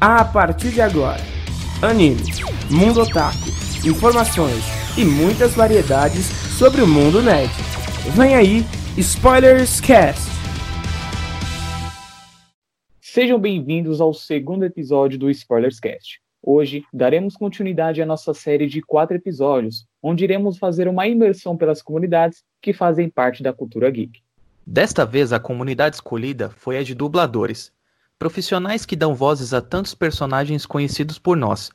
A partir de agora, anime, mundo otaku, informações e muitas variedades sobre o mundo nerd. Vem aí, Spoilers Cast! Sejam bem-vindos ao segundo episódio do Spoilers Cast. Hoje daremos continuidade à nossa série de quatro episódios, onde iremos fazer uma imersão pelas comunidades que fazem parte da cultura geek. Desta vez, a comunidade escolhida foi a de dubladores, profissionais que dão vozes a tantos personagens conhecidos por nós.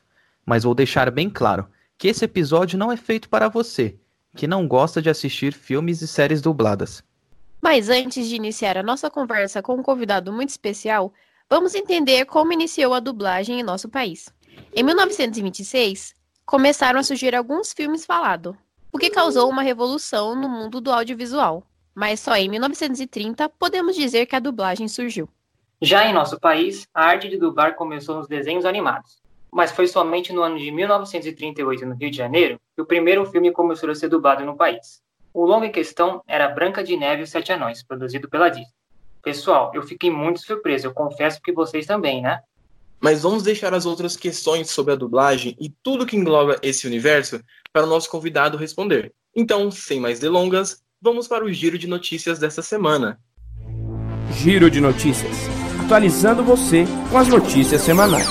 Mas vou deixar bem claro que esse episódio não é feito para você, que não gosta de assistir filmes e séries dubladas. Mas antes de iniciar a nossa conversa com um convidado muito especial, vamos entender como iniciou a dublagem em nosso país. Em 1926, começaram a surgir alguns filmes falados, o que causou uma revolução no mundo do audiovisual. Mas só em 1930 podemos dizer que a dublagem surgiu. Já em nosso país, a arte de dublar começou nos desenhos animados, mas foi somente no ano de 1938, no Rio de Janeiro, que o primeiro filme começou a ser dublado no país. O longa em questão era Branca de Neve e os Sete Anões, produzido pela Disney. Pessoal, eu fiquei muito surpreso, eu confesso que vocês também, né? Mas vamos deixar as outras questões sobre a dublagem e tudo que engloba esse universo para o nosso convidado responder. Então, sem mais delongas, vamos para o giro de notícias desta semana. Giro de notícias atualizando você com as notícias semanais.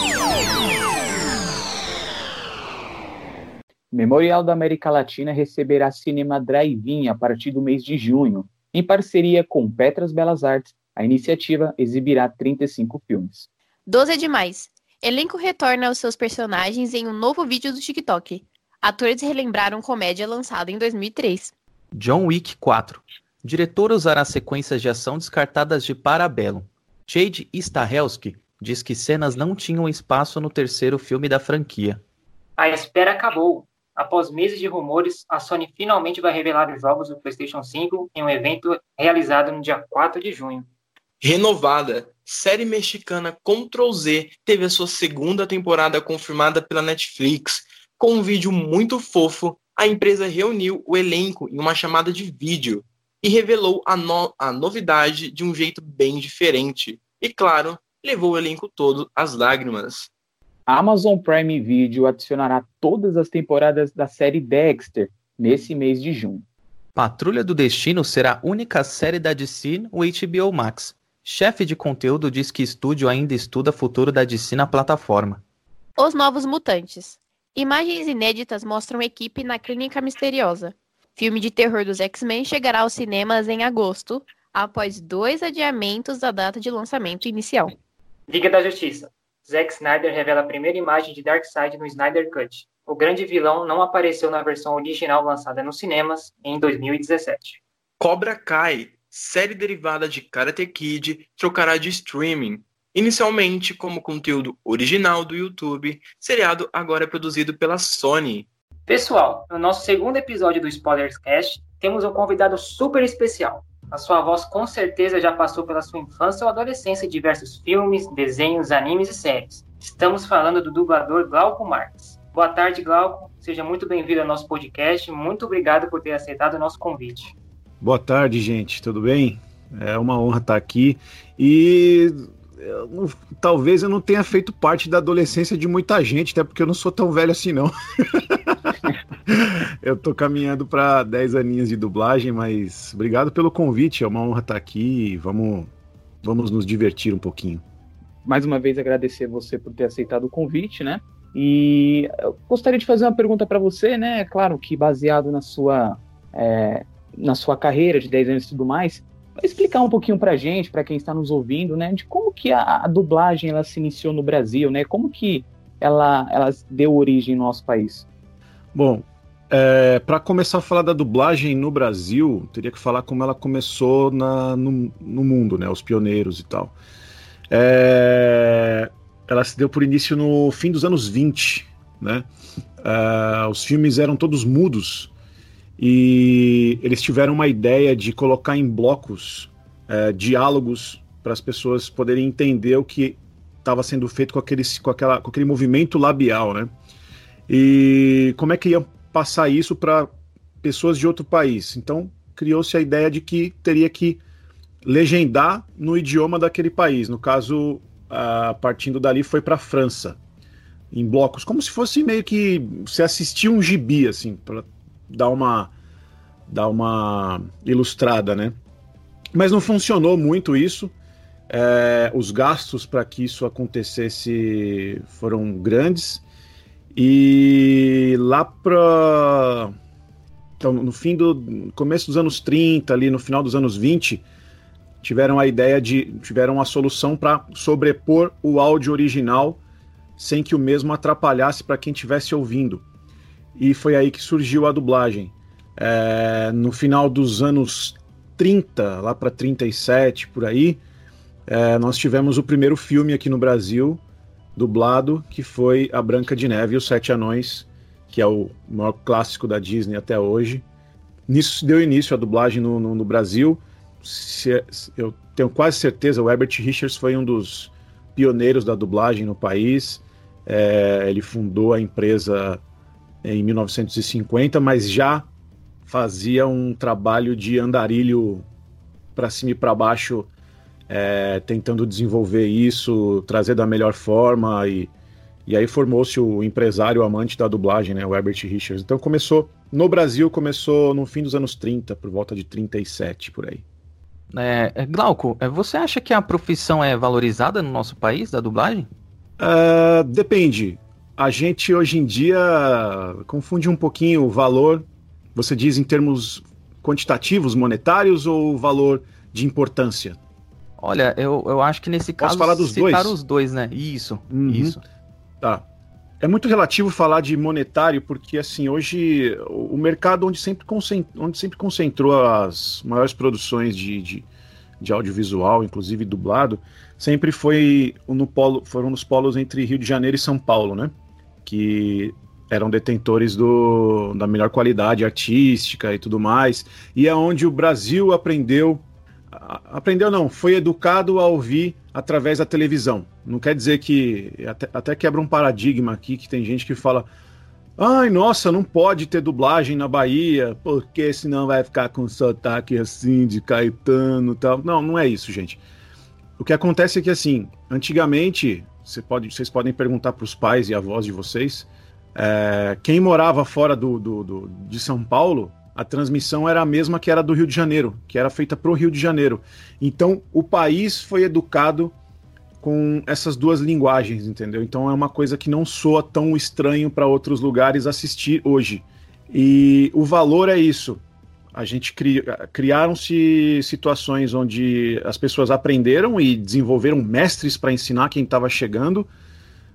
Memorial da América Latina receberá Cinema Drive-In a partir do mês de junho. Em parceria com Petras Belas Artes, a iniciativa exibirá 35 filmes. 12 é demais. Elenco retorna aos seus personagens em um novo vídeo do TikTok. Atores relembraram comédia lançada em 2003. John Wick 4. Diretor usará sequências de ação descartadas de Parabellum. Jade Stahelski diz que cenas não tinham espaço no terceiro filme da franquia. A espera acabou. Após meses de rumores, a Sony finalmente vai revelar os jogos do PlayStation 5 em um evento realizado no dia 4 de junho. Renovada, série mexicana Ctrl Z teve a sua segunda temporada confirmada pela Netflix. Com um vídeo muito fofo, a empresa reuniu o elenco em uma chamada de vídeo e revelou a, no a novidade de um jeito bem diferente. E claro, levou o elenco todo às lágrimas. A Amazon Prime Video adicionará todas as temporadas da série Dexter nesse mês de junho. Patrulha do Destino será a única série da DC no HBO Max. Chefe de conteúdo diz que estúdio ainda estuda futuro da DC na plataforma. Os Novos Mutantes. Imagens inéditas mostram equipe na Clínica Misteriosa. Filme de terror dos X-Men chegará aos cinemas em agosto, após dois adiamentos da data de lançamento inicial. Liga da Justiça. Zack Snyder revela a primeira imagem de Darkseid no Snyder Cut. O grande vilão não apareceu na versão original lançada nos cinemas em 2017. Cobra Kai, série derivada de Karate Kid, trocará de streaming. Inicialmente como conteúdo original do YouTube, seriado agora é produzido pela Sony. Pessoal, no nosso segundo episódio do Spoilers Cast, temos um convidado super especial. A sua voz com certeza já passou pela sua infância ou adolescência em diversos filmes, desenhos, animes e séries. Estamos falando do dublador Glauco Marques. Boa tarde, Glauco. Seja muito bem-vindo ao nosso podcast. Muito obrigado por ter aceitado o nosso convite. Boa tarde, gente. Tudo bem? É uma honra estar aqui. E eu talvez eu não tenha feito parte da adolescência de muita gente, até porque eu não sou tão velho assim, não. eu tô caminhando para 10 aninhos de dublagem, mas obrigado pelo convite, é uma honra estar aqui. Vamos, vamos nos divertir um pouquinho. Mais uma vez agradecer você por ter aceitado o convite, né? E eu gostaria de fazer uma pergunta para você, né? É claro que baseado na sua é, na sua carreira de 10 anos e tudo mais, explicar um pouquinho para gente, para quem está nos ouvindo, né, de como que a, a, dublagem ela se iniciou no Brasil, né? Como que ela, ela deu origem no nosso país? Bom, é, para começar a falar da dublagem no Brasil, teria que falar como ela começou na, no, no mundo, né? Os pioneiros e tal. É, ela se deu por início no fim dos anos 20, né? É, os filmes eram todos mudos e eles tiveram uma ideia de colocar em blocos é, diálogos para as pessoas poderem entender o que estava sendo feito com aquele, com, aquela, com aquele movimento labial, né? E como é que ia passar isso para pessoas de outro país? Então criou-se a ideia de que teria que legendar no idioma daquele país, no caso uh, partindo dali, foi para França, em blocos, como se fosse meio que você assistia um gibi, assim, para dar uma, dar uma ilustrada, né? Mas não funcionou muito isso. É, os gastos para que isso acontecesse foram grandes. E lá para. Então, no fim do. começo dos anos 30, ali no final dos anos 20, tiveram a ideia de. tiveram a solução para sobrepor o áudio original sem que o mesmo atrapalhasse para quem estivesse ouvindo. E foi aí que surgiu a dublagem. É, no final dos anos 30, lá para 37, por aí, é, nós tivemos o primeiro filme aqui no Brasil, dublado, que foi A Branca de Neve e os Sete Anões, que é o maior clássico da Disney até hoje. Nisso deu início a dublagem no, no, no Brasil. Se, eu tenho quase certeza, o Herbert Richards foi um dos pioneiros da dublagem no país. É, ele fundou a empresa em 1950, mas já fazia um trabalho de andarilho para cima e para baixo, é, tentando desenvolver isso, trazer da melhor forma e, e aí formou-se o empresário amante da dublagem, né, o Herbert Richards. Então começou no Brasil, começou no fim dos anos 30, por volta de 37 por aí. É, é, Glauco, é, você acha que a profissão é valorizada no nosso país da dublagem? Uh, depende. A gente hoje em dia confunde um pouquinho o valor você diz em termos quantitativos, monetários ou valor de importância? Olha, eu, eu acho que nesse caso. Posso falar dos citar dois? os dois, né? Isso, uhum. isso. Tá. É muito relativo falar de monetário, porque assim, hoje o mercado onde sempre, onde sempre concentrou as maiores produções de, de, de audiovisual, inclusive dublado, sempre foi no polo, foram nos polos entre Rio de Janeiro e São Paulo, né? Que eram detentores do, da melhor qualidade artística e tudo mais, e é onde o Brasil aprendeu, aprendeu não, foi educado a ouvir através da televisão. Não quer dizer que, até, até quebra um paradigma aqui, que tem gente que fala, ai, nossa, não pode ter dublagem na Bahia, porque senão vai ficar com sotaque assim, de Caetano tal. Não, não é isso, gente. O que acontece é que, assim, antigamente, você pode, vocês podem perguntar para os pais e avós de vocês, é, quem morava fora do, do, do, de São Paulo, a transmissão era a mesma que era do Rio de Janeiro, que era feita para o Rio de Janeiro. Então o país foi educado com essas duas linguagens, entendeu? Então é uma coisa que não soa tão estranho para outros lugares assistir hoje. E o valor é isso. A gente cri... criaram-se situações onde as pessoas aprenderam e desenvolveram mestres para ensinar quem estava chegando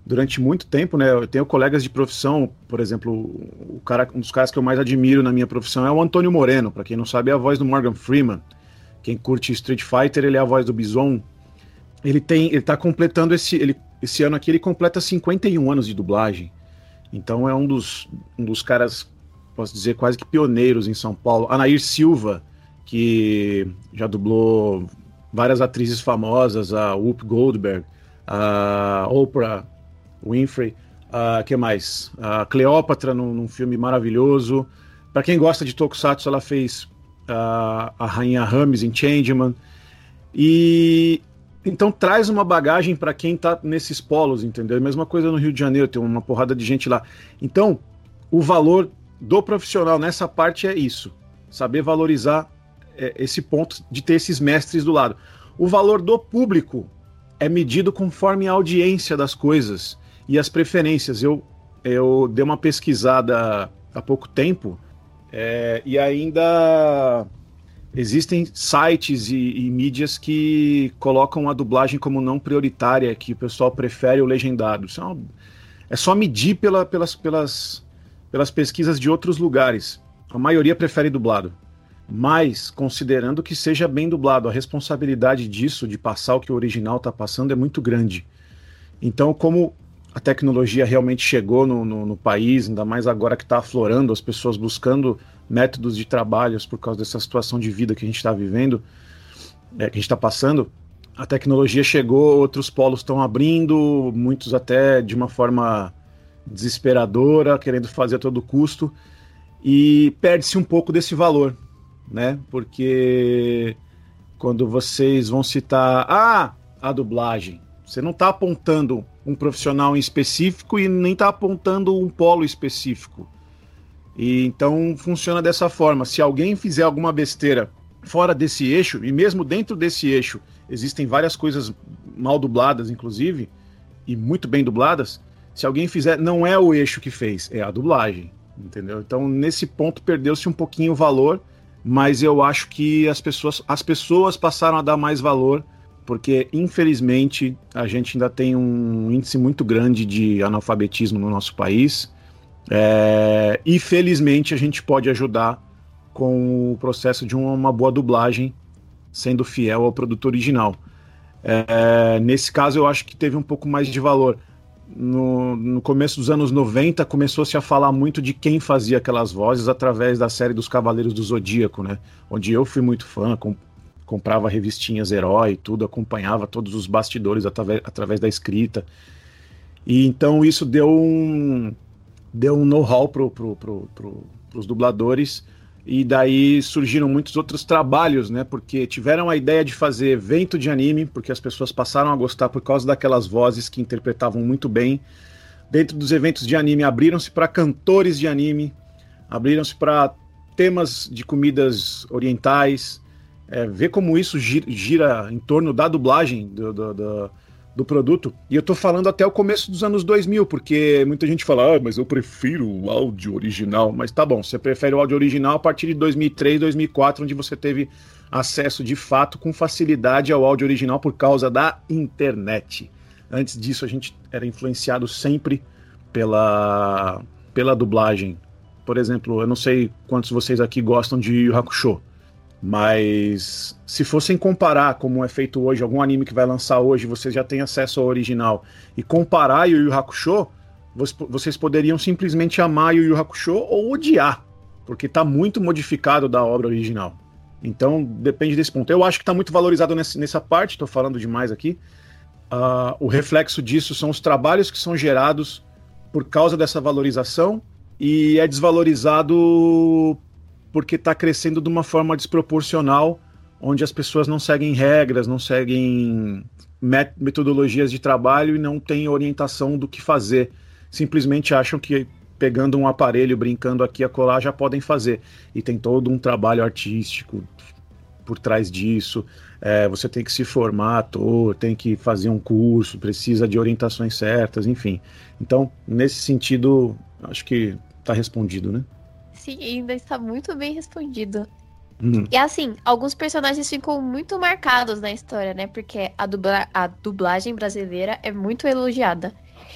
durante muito tempo, né? Eu tenho colegas de profissão, por exemplo, o cara, um dos caras que eu mais admiro na minha profissão é o Antônio Moreno. Para quem não sabe, é a voz do Morgan Freeman. Quem curte Street Fighter, ele é a voz do Bison. Ele tem, ele tá completando esse, ele, esse ano aqui ele completa 51 anos de dublagem. Então é um dos, um dos caras, posso dizer, quase que pioneiros em São Paulo. Anair Silva, que já dublou várias atrizes famosas, a Whoop Goldberg, a Oprah Winfrey. Uh, que mais? A uh, Cleópatra num, num, filme maravilhoso. Para quem gosta de Tokusatsu, ela fez uh, a Rainha Rames em Changeman. E então traz uma bagagem para quem está nesses polos, entendeu? Mesma coisa no Rio de Janeiro, tem uma porrada de gente lá. Então, o valor do profissional nessa parte é isso: saber valorizar é, esse ponto de ter esses mestres do lado. O valor do público é medido conforme a audiência das coisas e as preferências. Eu, eu dei uma pesquisada há pouco tempo é, e ainda existem sites e, e, mídias que colocam a dublagem como não prioritária, que o pessoal prefere o legendado. Isso é, uma, é só medir pela, pelas, pelas, pelas pesquisas de outros lugares. A maioria prefere dublado. Mas, considerando que seja bem dublado, a responsabilidade disso, de passar o que o original está passando, é muito grande. Então, como a tecnologia realmente chegou no, no, no país, ainda mais agora que está aflorando, as pessoas buscando métodos de trabalhos por causa dessa situação de vida que a gente está vivendo, é, que a gente está passando, a tecnologia chegou, outros polos estão abrindo, muitos até de uma forma desesperadora, querendo fazer a todo custo, e perde-se um pouco desse valor, né? Porque quando vocês vão citar, ah, a dublagem, Você não está apontando um profissional em específico e nem está apontando um polo específico. E então funciona dessa forma. Se alguém fizer alguma besteira fora desse eixo, e mesmo dentro desse eixo, existem várias coisas mal dubladas, inclusive, e muito bem dubladas. Se alguém fizer, não é o eixo que fez, é a dublagem, entendeu? Então, nesse ponto, perdeu-se um pouquinho o valor, mas eu acho que as pessoas, as pessoas passaram a dar mais valor, porque, infelizmente, a gente ainda tem um índice muito grande de analfabetismo no nosso país. É, e felizmente a gente pode ajudar com o processo de uma boa dublagem, sendo fiel ao produto original. É, nesse caso, eu acho que teve um pouco mais de valor. No, no começo dos anos 90, começou-se a falar muito de quem fazia aquelas vozes através da série dos Cavaleiros do Zodíaco, né? Onde eu fui muito fã, com, comprava revistinhas herói tudo, acompanhava todos os bastidores através, através da escrita. E então isso deu um, deu um know-how para pro, pro, pro, os dubladores e daí surgiram muitos outros trabalhos, né? Porque tiveram a ideia de fazer evento de anime, porque as pessoas passaram a gostar por causa daquelas vozes que interpretavam muito bem. Dentro dos eventos de anime, abriram-se para cantores de anime, abriram-se para temas de comidas orientais. É, ver como isso gira, em torno da dublagem do, do, do do produto. E eu tô falando até o começo dos anos 2000, porque muita gente fala, ah, mas eu prefiro o áudio original. Mas tá bom, você prefere o áudio original a partir de 2003, 2004, onde você teve acesso de fato com facilidade ao áudio original por causa da internet. Antes disso, a gente era influenciado sempre pela, pela dublagem. Por exemplo, eu não sei quantos vocês aqui gostam de Yu Hakusho. Mas se fossem comparar como é feito hoje, algum anime que vai lançar hoje, vocês já têm acesso ao original, e comparar Yu Yu Hakusho, vocês poderiam simplesmente amar Yu Yu Hakusho ou odiar, porque está muito modificado da obra original. Então depende desse ponto. Eu acho que está muito valorizado nessa parte, estou falando demais aqui. Uh, o reflexo disso são os trabalhos que são gerados por causa dessa valorização e é desvalorizado porque está crescendo de uma forma desproporcional, onde as pessoas não seguem regras, não seguem metodologias de trabalho e não têm orientação do que fazer. Simplesmente acham que pegando um aparelho, brincando aqui a colar, já podem fazer. E tem todo um trabalho artístico por trás disso. É, você tem que se formar ator, tem que fazer um curso, precisa de orientações certas, enfim. Então, nesse sentido, acho que está respondido, né? Sim, ainda está muito bem respondido. Hum. E assim, alguns personagens ficam muito marcados na história, né? Porque a, dubla a dublagem brasileira é muito elogiada.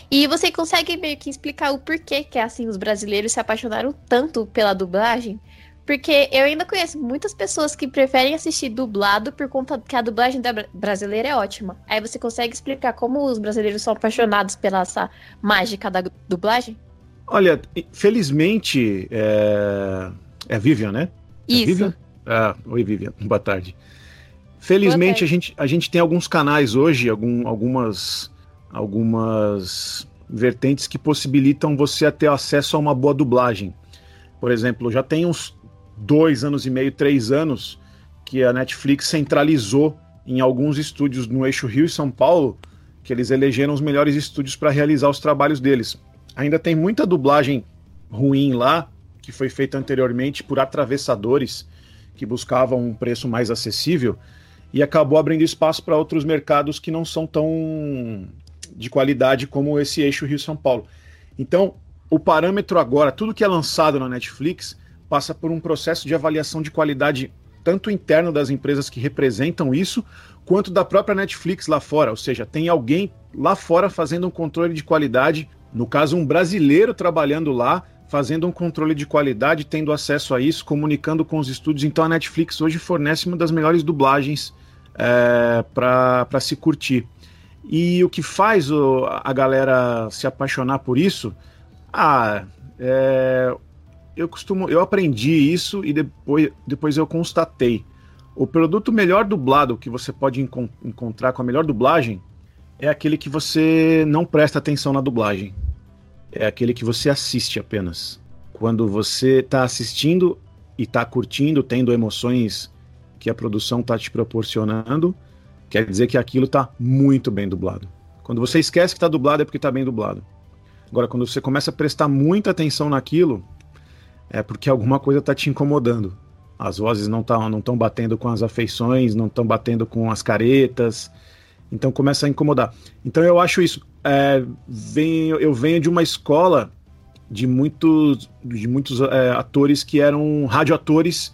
E você consegue meio que explicar o porquê que assim os brasileiros se apaixonaram tanto pela dublagem? Porque eu ainda conheço muitas pessoas que preferem assistir dublado por conta que a dublagem da brasileira é ótima. Aí você consegue explicar como os brasileiros são apaixonados pela essa mágica da dublagem? Olha, felizmente é, é Vivian, né? É Isso. É Vivian? Ah, oi, Vivian. Boa tarde. Felizmente Boa tarde. A, gente, a gente tem alguns canais hoje, algum, algumas, algumas vertentes que possibilitam você ter acesso a uma boa dublagem. Por exemplo, já tem uns dois anos e meio, três anos que a Netflix centralizou em alguns estúdios no eixo Rio e São Paulo, que eles elegeram os melhores estúdios para realizar os trabalhos deles. Ainda tem muita dublagem ruim lá, que foi feita anteriormente por atravessadores que buscavam um preço mais acessível e acabou abrindo espaço para outros mercados que não são tão de qualidade como esse eixo Rio-São Paulo. Então, o parâmetro agora, tudo que é lançado na Netflix, passa por um processo de avaliação de qualidade tanto interno das empresas que representam isso, quanto da própria Netflix lá fora. Ou seja, tem alguém lá fora fazendo um controle de qualidade no caso, um brasileiro trabalhando lá, fazendo um controle de qualidade, tendo acesso a isso, comunicando com os estúdios. Então a Netflix hoje fornece uma das melhores dublagens é, para se curtir. E o que faz o, a galera se apaixonar por isso? Ah, é, eu costumo, eu aprendi isso e depois, depois eu constatei. O produto melhor dublado que você pode enco encontrar com a melhor dublagem é aquele que você não presta atenção na dublagem. É aquele que você assiste apenas. Quando você está assistindo e está curtindo, tendo emoções que a produção está te proporcionando, quer dizer que aquilo está muito bem dublado. Quando você esquece que está dublado é porque está bem dublado. Agora, quando você começa a prestar muita atenção naquilo, é porque alguma coisa está te incomodando. As vozes não estão não tão batendo com as afeições, não estão batendo com as caretas. Então começa a incomodar. Então eu acho isso. É, venho, eu venho de uma escola de muitos, de muitos é, atores que eram radioatores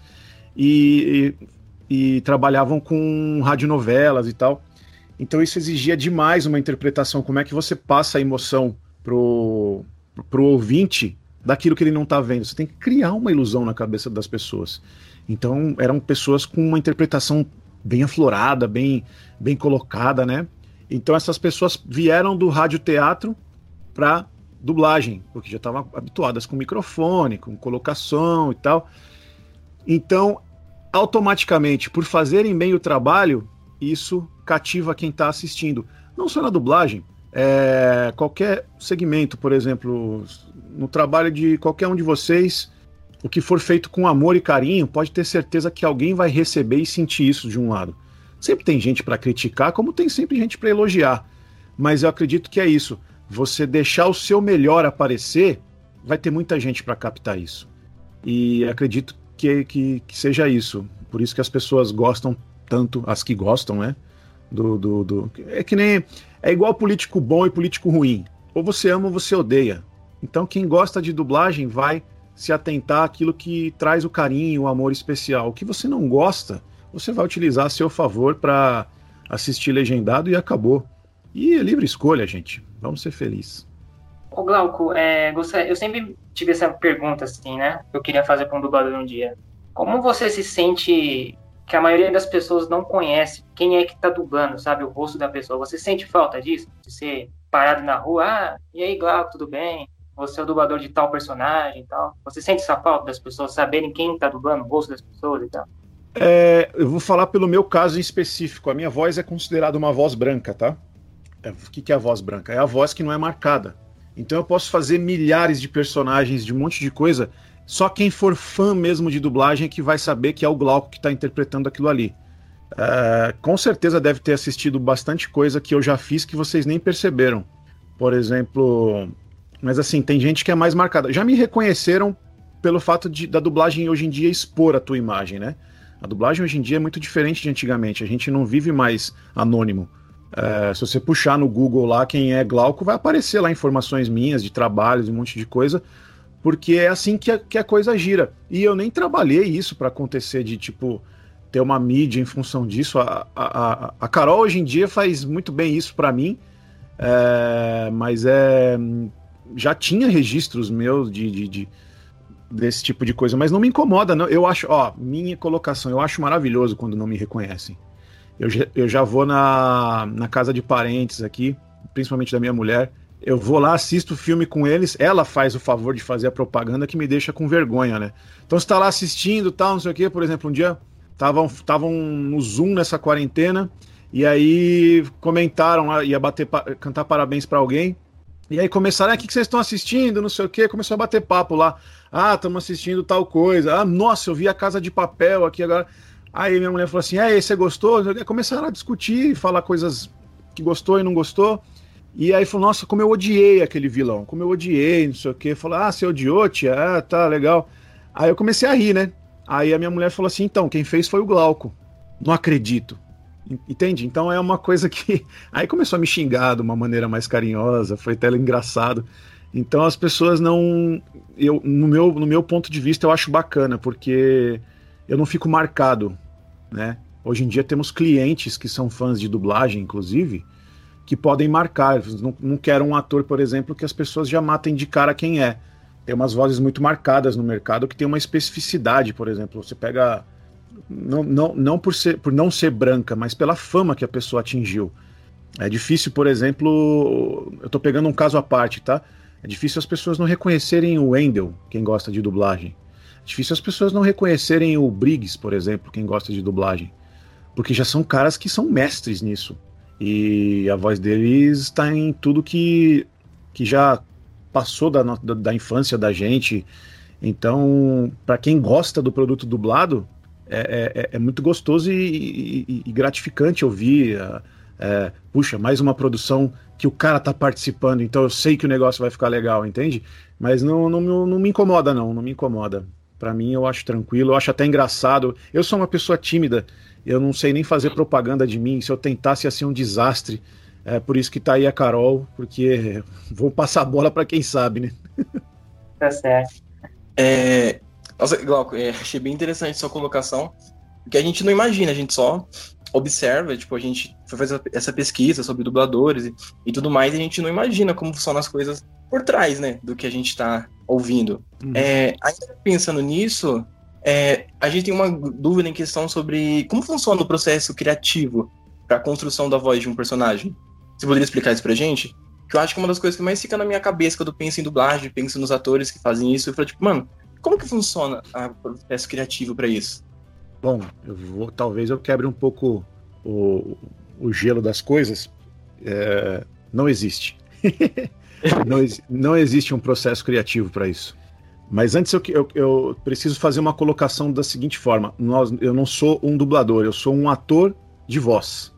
e, e, e trabalhavam com radionovelas e tal. Então isso exigia demais uma interpretação. Como é que você passa a emoção pro, pro ouvinte daquilo que ele não está vendo? Você tem que criar uma ilusão na cabeça das pessoas. Então eram pessoas com uma interpretação bem aflorada, bem, bem colocada, né? Então essas pessoas vieram do radioteatro para dublagem, porque já estavam habituadas com microfone, com colocação e tal. Então, automaticamente, por fazerem bem o trabalho, isso cativa quem está assistindo. Não só na dublagem, é, qualquer segmento, por exemplo, no trabalho de qualquer um de vocês, o que for feito com amor e carinho, pode ter certeza que alguém vai receber e sentir isso de um lado. Sempre tem gente para criticar, como tem sempre gente para elogiar. Mas eu acredito que é isso. Você deixar o seu melhor aparecer, vai ter muita gente para captar isso. E acredito que, que, que, seja isso. Por isso que as pessoas gostam tanto, as que gostam, né? Do, do, do, É que nem. É igual político bom e político ruim. Ou você ama ou você odeia. Então quem gosta de dublagem vai se atentar àquilo que traz o carinho, o amor especial. O que você não gosta, você vai utilizar a seu favor para assistir legendado e acabou. E é livre escolha, gente. Vamos ser felizes. Ô Glauco, é, eu sempre tive essa pergunta assim, né? Eu queria fazer para um dublador um dia. Como você se sente que a maioria das pessoas não conhece quem é que tá dublando, sabe? O rosto da pessoa. Você sente falta disso? De ser parado na rua, ah, e aí, Glauco, tudo bem? Você é o dublador de tal personagem e tal. Você sente essa falta das pessoas saberem quem está dublando o rosto das pessoas e tal? É, eu vou falar pelo meu caso em específico. A minha voz é considerada uma voz branca, tá? É, o que, que é a voz branca? É a voz que não é marcada. Então eu posso fazer milhares de personagens, de um monte de coisa. Só quem for fã mesmo de dublagem é que vai saber que é o Glauco que está interpretando aquilo ali. É, com certeza deve ter assistido bastante coisa que eu já fiz que vocês nem perceberam. Por exemplo, mas assim, tem gente que é mais marcada. Já me reconheceram pelo fato de, da dublagem hoje em dia expor a tua imagem, né? A dublagem hoje em dia é muito diferente de antigamente. A gente não vive mais anônimo. É, se você puxar no Google lá quem é Glauco, vai aparecer lá informações minhas de trabalhos, um monte de coisa, porque é assim que a, que a coisa gira. E eu nem trabalhei isso para acontecer de tipo ter uma mídia em função disso. A, a, a, Carol hoje em dia faz muito bem isso para mim, é, mas é já tinha registros meus de, de, de, desse tipo de coisa, mas não me incomoda, não. Eu acho, ó, minha colocação, eu acho maravilhoso quando não me reconhecem. Eu, eu já vou na, na casa de parentes aqui, principalmente da minha mulher. Eu vou lá, assisto o filme com eles, ela faz o favor de fazer a propaganda que me deixa com vergonha, né? Então você tá lá assistindo, tal, não sei o quê, por exemplo, um dia estavam no Zoom nessa quarentena, e aí comentaram, ia bater, cantar parabéns para alguém, e aí começaram, ah, o que, vocês estão assistindo? Não sei o quê. Começou a bater papo lá. Ah, estamos assistindo tal coisa. Ah, nossa, eu vi a Casa de Papel aqui agora. Aí minha mulher falou assim: é, você gostou? Começaram a discutir, falar coisas que gostou e não gostou. E aí falou: nossa, como eu odiei aquele vilão, como eu odiei, não sei o quê. Falou: ah, você odiou, tia? Ah, tá, legal. Aí eu comecei a rir, né? Aí a minha mulher falou assim: então, quem fez foi o Glauco. Não acredito. Entende? Então é uma coisa que. Aí começou a me xingar de uma maneira mais carinhosa, foi até engraçado. Então as pessoas não. Eu, no, meu, no meu ponto de vista, eu acho bacana, porque eu não fico marcado. Né? Hoje em dia temos clientes que são fãs de dublagem, inclusive, que podem marcar. Não, não quero um ator, por exemplo, que as pessoas já matem de cara quem é. Tem umas vozes muito marcadas no mercado que tem uma especificidade, por exemplo. Você pega não, não, não por, ser, por não ser branca, mas pela fama que a pessoa atingiu. É difícil, por exemplo, eu estou pegando um caso à parte, tá? É difícil as pessoas não reconhecerem o Wendell, quem gosta de dublagem. É difícil as pessoas não reconhecerem o Briggs, por exemplo, quem gosta de dublagem. Porque já são caras que são mestres nisso. E a voz deles está em tudo que, que já passou da, da, da infância da gente. Então, para quem gosta do produto dublado, é, é, é, muito gostoso e, e, e gratificante ouvir. É, puxa, mais uma produção que o cara tá participando, então eu sei que o negócio vai ficar legal, entende? Mas não, não, não me incomoda, não, não me incomoda. Para mim, eu acho tranquilo, eu acho até engraçado. Eu sou uma pessoa tímida, eu não sei nem fazer propaganda de mim. Se eu tentasse, ia ser um desastre. É por isso que tá aí a Carol, porque vou passar a bola para quem sabe, né? Tá certo. É, nossa, Glauco, é, achei bem interessante sua colocação, porque a gente não imagina, a gente só observa, tipo, a gente foi fazer essa pesquisa sobre dubladores e, e tudo mais, e a gente não imagina como funcionam as coisas por trás, né, do que a gente está ouvindo. Uhum. É, ainda pensando nisso, é, a gente tem uma dúvida em questão sobre como funciona o processo criativo para a construção da voz de um personagem. Você poderia explicar isso pra gente? Que eu acho que é uma das coisas que mais fica na minha cabeça quando eu penso em dublagem, penso nos atores que fazem isso, eu falo, tipo, mano, como que funciona o processo criativo para isso? Bom, eu vou, talvez eu quebre um pouco o, o gelo das coisas. É, não existe. não, não, existe um processo criativo para isso. Mas antes eu, eu, eu, preciso fazer uma colocação da seguinte forma: Nós, eu não sou um dublador, eu sou um ator de voz.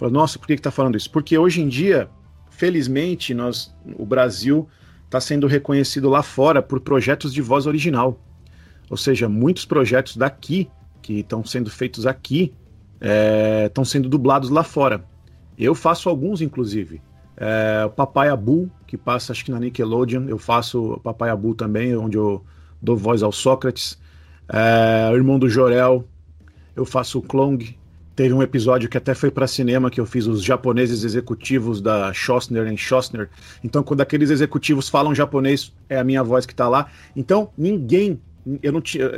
Nossa, por que está falando isso? Porque hoje em dia, felizmente, nós, o Brasil está sendo reconhecido lá fora por projetos de voz original. Ou seja, muitos projetos daqui, que estão sendo feitos aqui, estão é, sendo dublados lá fora. Eu faço alguns, inclusive. É, o Papai Abu, que passa acho que na Nickelodeon, eu faço Papai Abu também, onde eu dou voz ao Sócrates. É, o irmão do Jorel, eu faço o Klong, Teve um episódio que até foi para cinema que eu fiz os japoneses executivos da Schostner em Schostner. Então, quando aqueles executivos falam japonês, é a minha voz que está lá. Então, ninguém, eu não tinha,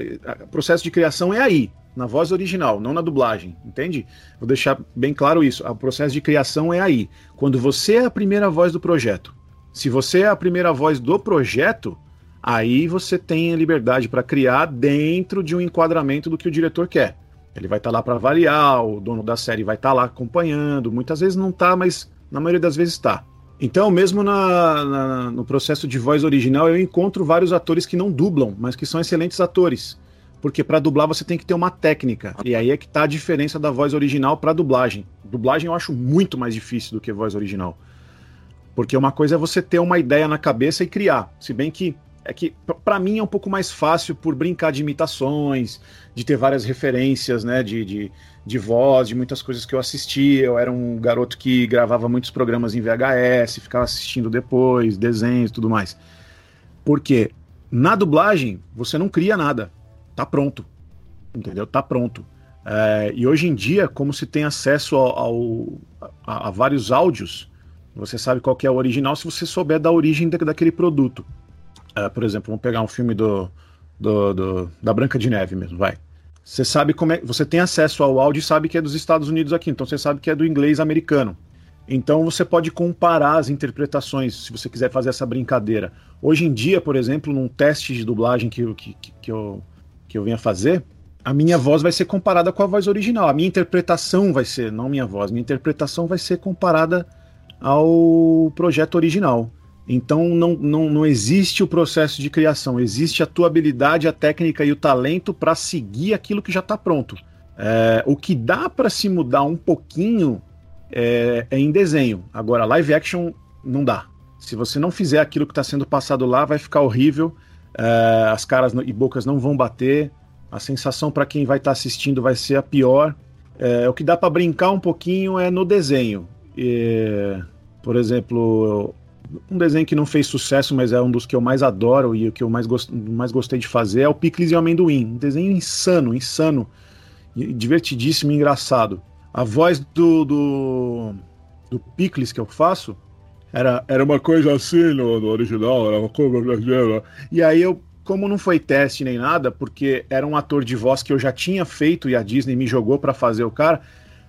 o processo de criação é aí, na voz original, não na dublagem, entende? Vou deixar bem claro isso. O processo de criação é aí, quando você é a primeira voz do projeto. Se você é a primeira voz do projeto, aí você tem a liberdade para criar dentro de um enquadramento do que o diretor quer. Ele vai estar tá lá para avaliar, o dono da série vai estar tá lá acompanhando. Muitas vezes não está, mas na maioria das vezes está. Então, mesmo na, na, no processo de voz original, eu encontro vários atores que não dublam, mas que são excelentes atores. Porque para dublar você tem que ter uma técnica. E aí é que está a diferença da voz original para dublagem. Dublagem eu acho muito mais difícil do que voz original. Porque uma coisa é você ter uma ideia na cabeça e criar. Se bem que é que para mim é um pouco mais fácil por brincar de imitações, de ter várias referências, né, de, de, de voz, de muitas coisas que eu assistia. Eu era um garoto que gravava muitos programas em VHS, ficava assistindo depois, desenhos, tudo mais. Porque na dublagem você não cria nada, tá pronto, entendeu? Tá pronto. É, e hoje em dia, como se tem acesso ao, ao a, a, vários áudios, você sabe qual é o original se você souber da origem daquele produto. Uh, por exemplo, vamos pegar um filme do, do, do, da Branca de Neve mesmo, vai. Você sabe como é. Você tem acesso ao áudio e sabe que é dos Estados Unidos aqui, então você sabe que é do inglês americano. Então você pode comparar as interpretações, se você quiser fazer essa brincadeira. Hoje em dia, por exemplo, num teste de dublagem que, que, que, eu, que eu venha fazer, a minha voz vai ser comparada com a voz original. A minha interpretação vai ser, não minha voz, minha interpretação vai ser comparada ao projeto original. Então não, não, não existe o processo de criação, existe a tua habilidade, a técnica e o talento para seguir aquilo que já está pronto. É, o que dá para se mudar um pouquinho é, é, em desenho. Agora, live action não dá. Se você não fizer aquilo que está sendo passado lá, vai ficar horrível. É, as caras e bocas não vão bater. A sensação para quem vai estar tá assistindo vai ser a pior. É, o que dá para brincar um pouquinho é no desenho. por exemplo, um desenho que não fez sucesso, mas é um dos que eu mais adoro e o que eu mais, gost, mais gostei de fazer é o Picles e o Amendoim. Um desenho insano, insano, divertidíssimo e engraçado. A voz do, do, do Picles que eu faço era, era uma coisa assim no, no original, era uma coisa brasileira. E aí eu, como não foi teste nem nada, porque era um ator de voz que eu já tinha feito e a Disney me jogou para fazer o cara,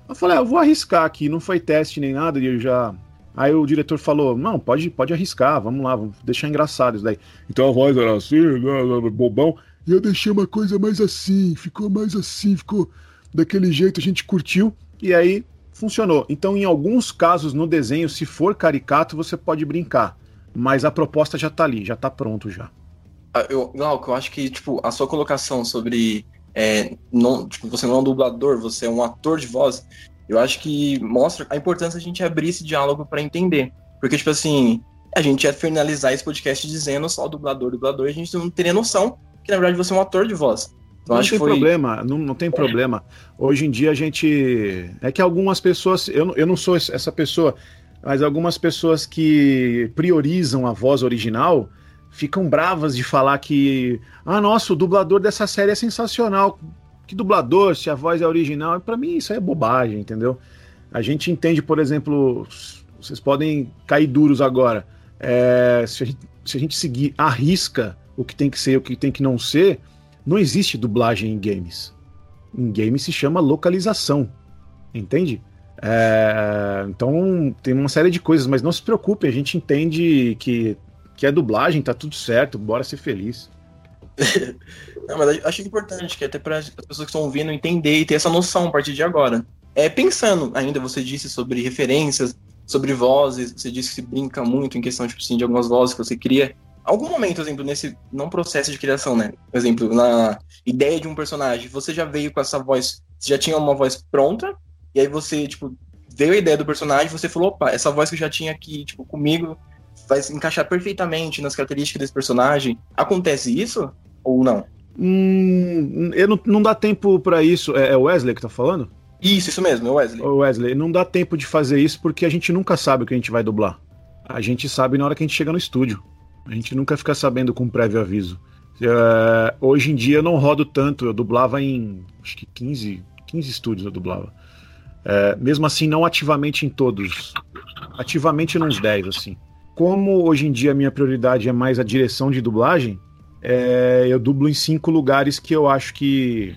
eu falei, ah, eu vou arriscar aqui, não foi teste nem nada, e eu já Aí o diretor falou: Não, pode, pode arriscar, vamos lá, vamos deixar engraçado isso daí. Então a voz era assim, né, né, né, bobão. E eu deixei uma coisa mais assim, ficou mais assim, ficou daquele jeito, a gente curtiu e aí funcionou. Então, em alguns casos no desenho, se for caricato, você pode brincar. Mas a proposta já tá ali, já tá pronto já. Ah, eu, Glauco, eu acho que, tipo, a sua colocação sobre é, não, tipo, você não é um dublador, você é um ator de voz, Eu acho que mostra a importância de a gente abrir esse diálogo para entender. Porque, tipo assim, a gente ia finalizar esse podcast dizendo só dublador, dublador, e a gente não teria noção que, na verdade, você é um ator de voz. Então, não tem foi... problema, não, não tem é. problema. Hoje em dia a gente. É que algumas pessoas. Eu, eu não sou essa pessoa, mas algumas pessoas que priorizam a voz original ficam bravas de falar que. Ah, nossa, o dublador dessa série é sensacional. Que dublador, se a voz é original? Para mim isso é bobagem, entendeu? A gente entende, por exemplo, vocês podem cair duros agora. É, se, a gente, se a gente seguir a risca o que tem que ser e o que tem que não ser, não existe dublagem em games. Em games se chama localização, entende? É, então tem uma série de coisas, mas não se preocupe, a gente entende que, que é dublagem, tá tudo certo, bora ser feliz. não, mas acho importante que até para as pessoas que estão ouvindo entender e ter essa noção a partir de agora. É, pensando, ainda você disse sobre referências, sobre vozes, você disse que se brinca muito em questão tipo, assim, de algumas vozes que você cria. Algum momento, exemplo, nesse não processo de criação, né? Por exemplo, na ideia de um personagem, você já veio com essa voz, você já tinha uma voz pronta, e aí você, tipo, veio a ideia do personagem, você falou, opa, essa voz que eu já tinha aqui, tipo, comigo, vai se encaixar perfeitamente nas características desse personagem. Acontece isso ou não? Hum, eu não, não dá tempo para isso. É, é o Wesley que tá falando? Isso, isso mesmo, é o Wesley. Wesley, não dá tempo de fazer isso porque a gente nunca sabe o que a gente vai dublar. A gente sabe na hora que a gente chega no estúdio. A gente nunca fica sabendo com prévio aviso. Uh, hoje em dia eu não rodo tanto, eu dublava em acho que 15, 15 estúdios eu dublava. Uh, mesmo assim, não ativamente em todos. Ativamente nos 10, assim. Como hoje em dia a minha prioridade é mais a direção de dublagem, é, eu dublo em cinco lugares que eu acho que,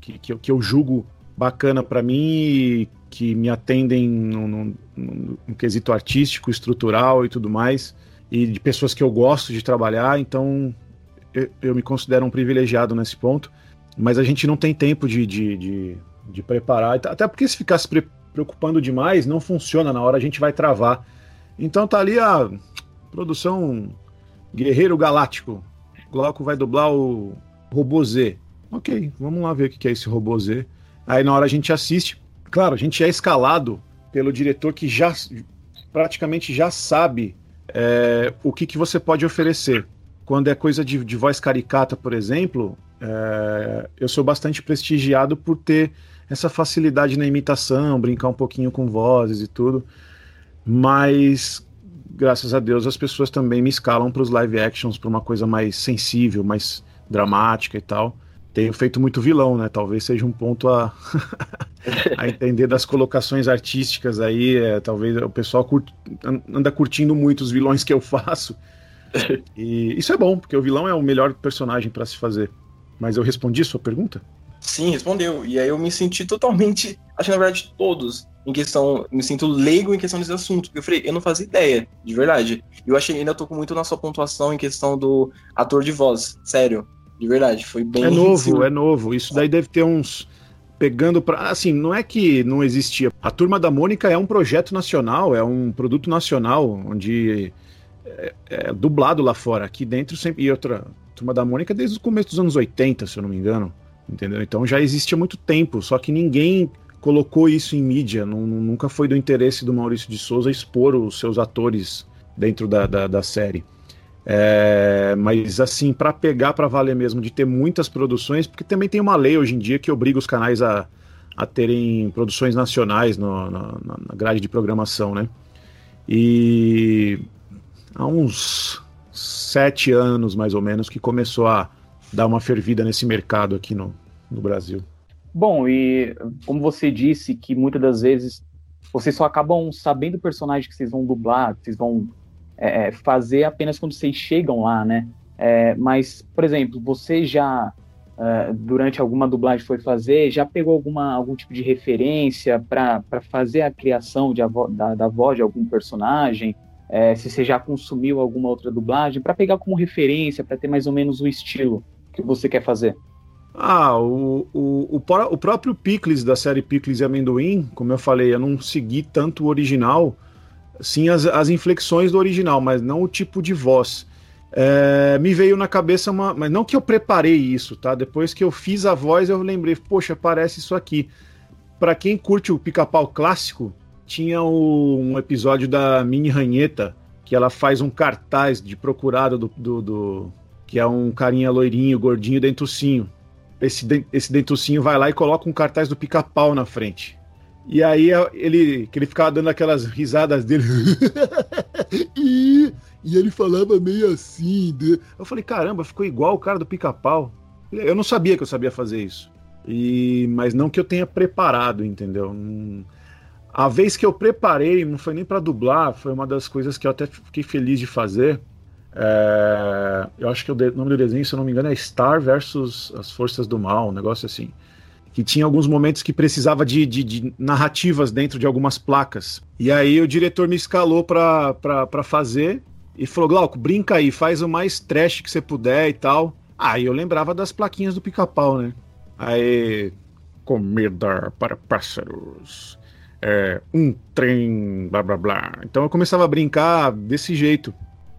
que, que, eu, que eu julgo bacana para mim e que me atendem no, no, no, no, quesito artístico, estrutural e tudo mais, e de pessoas que eu gosto de trabalhar, então eu, eu me considero um privilegiado nesse ponto, mas a gente não tem tempo de, de, de, de preparar, até porque se ficar se pre preocupando demais, não funciona, na hora a gente vai travar. Então tá ali a produção Guerreiro Galáctico, Glauco vai dublar o Robô Z. Ok, vamos lá ver o que é esse Robô Z. Aí na hora a gente assiste. Claro, a gente é escalado pelo diretor que já praticamente já sabe é, o que, que você pode oferecer. Quando é coisa de, de voz caricata, por exemplo, é, eu sou bastante prestigiado por ter essa facilidade na imitação, brincar um pouquinho com vozes e tudo. Mas, graças a Deus, as pessoas também me escalam para os live actions, para uma coisa mais sensível, mais dramática e tal tenho feito muito vilão, né? Talvez seja um ponto a, a entender das colocações artísticas aí. É, talvez o pessoal curte, anda curtindo muito os vilões que eu faço. E isso é bom, porque o vilão é o melhor personagem para se fazer. Mas eu respondi sua pergunta? Sim, respondeu. E aí eu me senti totalmente, acho que na verdade todos, em questão, me sinto leigo em questão desse assunto. Porque eu falei, eu não fazia ideia, de verdade. Eu achei, ainda tô com muito na sua pontuação em questão do ator de voz, sério. De verdade, foi bem. É novo, é novo. Isso daí deve ter uns. Pegando para. Assim, não é que não existia. A Turma da Mônica é um projeto nacional, é um produto nacional, onde é, é dublado lá fora. Aqui dentro sempre. E outra. Turma da Mônica desde o começo dos anos 80, se eu não me engano. Entendeu? Então já existia há muito tempo, só que ninguém colocou isso em mídia. Não, nunca foi do interesse do Maurício de Souza expor os seus atores dentro da, da, da série. É, mas assim, para pegar para valer mesmo, de ter muitas produções, porque também tem uma lei hoje em dia que obriga os canais a, a terem produções nacionais no, na, na grade de programação, né? E há uns sete anos, mais ou menos, que começou a dar uma fervida nesse mercado aqui no, no Brasil. Bom, e como você disse, que muitas das vezes vocês só acabam sabendo o personagem que vocês vão dublar, que vocês vão é, é, fazer apenas quando vocês chegam lá, né? É, mas, por exemplo, você já, uh, durante alguma dublagem foi fazer, já pegou alguma, algum tipo de referência para fazer a criação de, da, da voz de algum personagem? É, se você já consumiu alguma outra dublagem, para pegar como referência, para ter mais ou menos o estilo que você quer fazer? Ah, o, o, o, o próprio Picles, da série Picles e Amendoim, como eu falei, eu não segui tanto o original, sim as, as inflexões do original, mas não o tipo de voz. É, me veio na cabeça uma. Mas não que eu preparei isso, tá? Depois que eu fiz a voz, eu lembrei, poxa, parece isso aqui. para quem curte o pica-pau clássico, tinha o, um episódio da Mini Ranheta, que ela faz um cartaz de procurado do, do, do que é um carinha loirinho, gordinho, dentucinho. Esse, esse dentucinho vai lá e coloca um cartaz do pica-pau na frente. E aí ele, que ele ficava dando aquelas risadas dele. e, e ele falava meio assim. Eu falei, caramba, ficou igual o cara do pica-pau. Eu não sabia que eu sabia fazer isso. E, mas não que eu tenha preparado, entendeu? A vez que eu preparei, não foi nem para dublar, foi uma das coisas que eu até fiquei feliz de fazer. É, eu acho que o nome do desenho, se eu não me engano, é Star versus as Forças do Mal, um negócio assim. Que tinha alguns momentos que precisava de, de, de narrativas dentro de algumas placas. E aí o diretor me escalou para fazer e falou: Glauco, brinca aí, faz o mais trash que você puder e tal. Aí eu lembrava das plaquinhas do pica-pau, né? Aí, comida para pássaros, é, um trem, blá blá blá. Então eu começava a brincar desse jeito.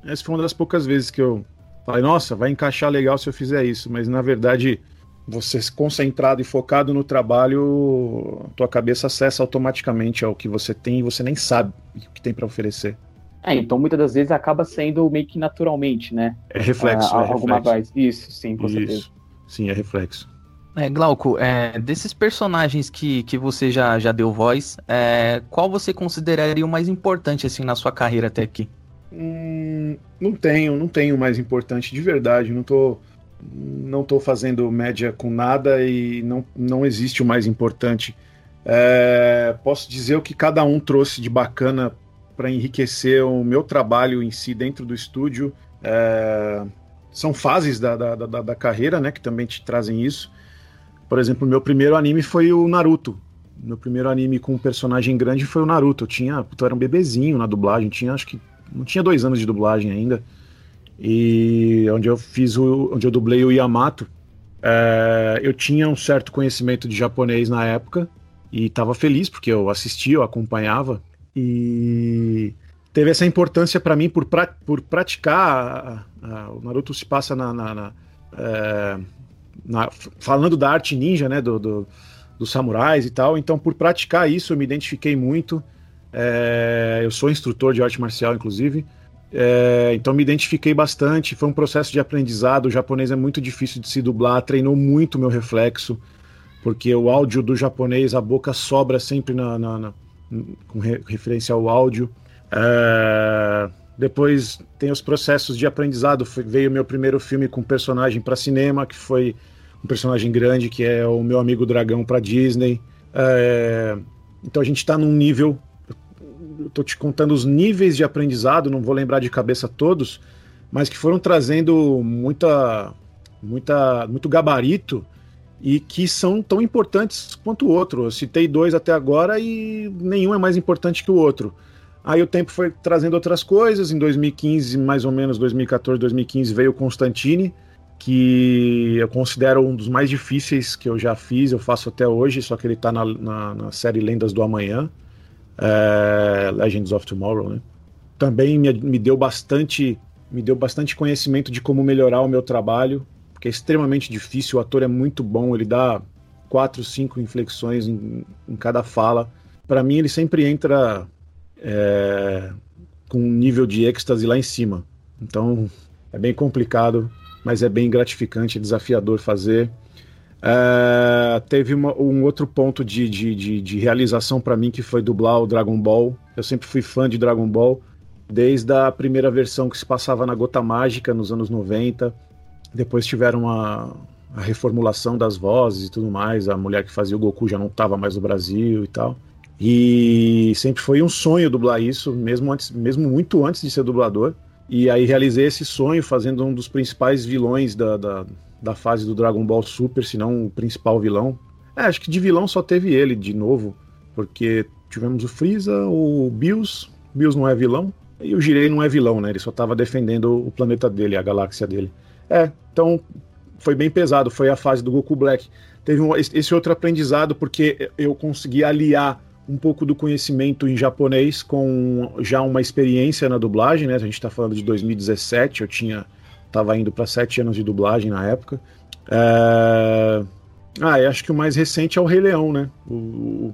Essa foi uma das poucas vezes que eu falei, nossa, vai encaixar legal se eu fizer isso, mas na verdade, você concentrado e focado no trabalho, tua cabeça acessa automaticamente ao que você tem e você nem sabe o que tem para oferecer. É, então muitas das vezes acaba sendo meio que naturalmente, né? É reflexo. Ah, é alguma reflexo. Voz. Isso, sim, com Isso. certeza. Sim, é reflexo. É, Glauco, é, desses personagens que, que você já, já deu voz, é, qual você consideraria o mais importante assim na sua carreira até aqui? Hum, não tenho, não tenho mais importante, de verdade. Não tô, não tô fazendo média com nada e não, não existe o mais importante. É, posso dizer o que cada um trouxe de bacana para enriquecer o meu trabalho em si dentro do estúdio. É, são fases da, da, da, da carreira, né, que também te trazem isso. Por exemplo, meu primeiro anime foi o Naruto. Meu primeiro anime com um personagem grande foi o Naruto. Eu tinha, eu era um bebezinho na dublagem, tinha acho que não tinha dois anos de dublagem ainda. E onde eu fiz o, onde eu dublei o Yamato, é, eu tinha um certo conhecimento de japonês na época e estava feliz porque eu assistia, eu acompanhava e teve essa importância para mim por, pra, por praticar. A, a, o Naruto se passa na, na, na, é, na, falando da arte ninja, né, do, do, dos samurais e tal. Então, por praticar isso, eu me identifiquei muito. É, eu sou instrutor de arte marcial, inclusive. É, então me identifiquei bastante. Foi um processo de aprendizado. O japonês é muito difícil de se dublar. Treinou muito meu reflexo, porque o áudio do japonês, a boca sobra sempre na, na, na com re, referência ao áudio. É, depois tem os processos de aprendizado. Foi, veio meu primeiro filme com personagem para cinema, que foi um personagem grande, que é o meu amigo dragão para Disney. É, então a gente está num nível tô te contando os níveis de aprendizado, não vou lembrar de cabeça todos, mas que foram trazendo muita, muita, muito gabarito e que são tão importantes quanto o outro. Eu citei dois até agora e nenhum é mais importante que o outro. Aí o tempo foi trazendo outras coisas. Em 2015, mais ou menos 2014, 2015, veio o Constantine, que eu considero um dos mais difíceis que eu já fiz, eu faço até hoje, só que ele está na, na, na série Lendas do Amanhã é, Legends of Tomorrow, né? Também me, me, deu bastante me deu bastante conhecimento de como melhorar o meu trabalho, porque é extremamente difícil, o ator é muito bom, ele dá quatro, cinco inflexões em, em cada fala. Para mim, ele sempre entra é, com um nível de êxtase lá em cima. Então, é bem complicado, mas é bem gratificante, desafiador fazer. Uh, teve uma, um outro ponto de, de, de, de realização para mim que foi dublar o Dragon Ball. Eu sempre fui fã de Dragon Ball, desde a primeira versão que se passava na Gota Mágica nos anos 90. Depois tiveram a, a reformulação das vozes e tudo mais. A mulher que fazia o Goku já não estava mais no Brasil e tal. E sempre foi um sonho dublar isso, mesmo, antes, mesmo muito antes de ser dublador. E aí realizei esse sonho fazendo um dos principais vilões da, da da fase do Dragon Ball Super, se não o principal vilão. É, acho que de vilão só teve ele de novo, porque tivemos o Freeza, o Bills, Bills não é vilão, e o Jirei não é vilão, né? Ele só estava defendendo o planeta dele, a galáxia dele. É, então foi bem pesado, foi a fase do Goku Black. Teve um, esse outro aprendizado porque eu consegui aliar um pouco do conhecimento em japonês com já uma experiência na dublagem, né? A gente está falando de 2017, eu tinha estava indo para sete anos de dublagem na época. É... Ah, eu acho que o mais recente é o Rei Leão, né? O,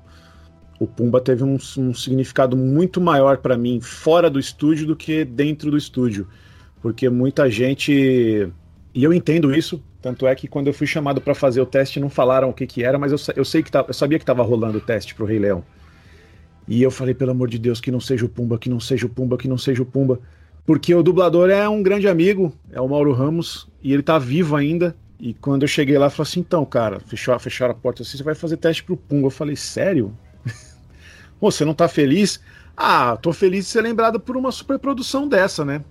o Pumba teve um, um significado muito maior para mim fora do estúdio do que dentro do estúdio. Porque muita gente. E eu entendo isso, tanto é que quando eu fui chamado para fazer o teste não falaram o que, que era, mas eu, eu sei que eu sabia que estava rolando o teste pro Rei Leão. E eu falei, pelo amor de Deus, que não seja o Pumba, que não seja o Pumba, que não seja o Pumba. Porque o dublador é um grande amigo, é o Mauro Ramos, e ele tá vivo ainda. E quando eu cheguei lá, falou assim: então, cara, fechou, fecharam a porta assim, você vai fazer teste pro Pumba. Eu falei, sério? você não tá feliz? Ah, tô feliz de ser lembrado por uma superprodução dessa, né?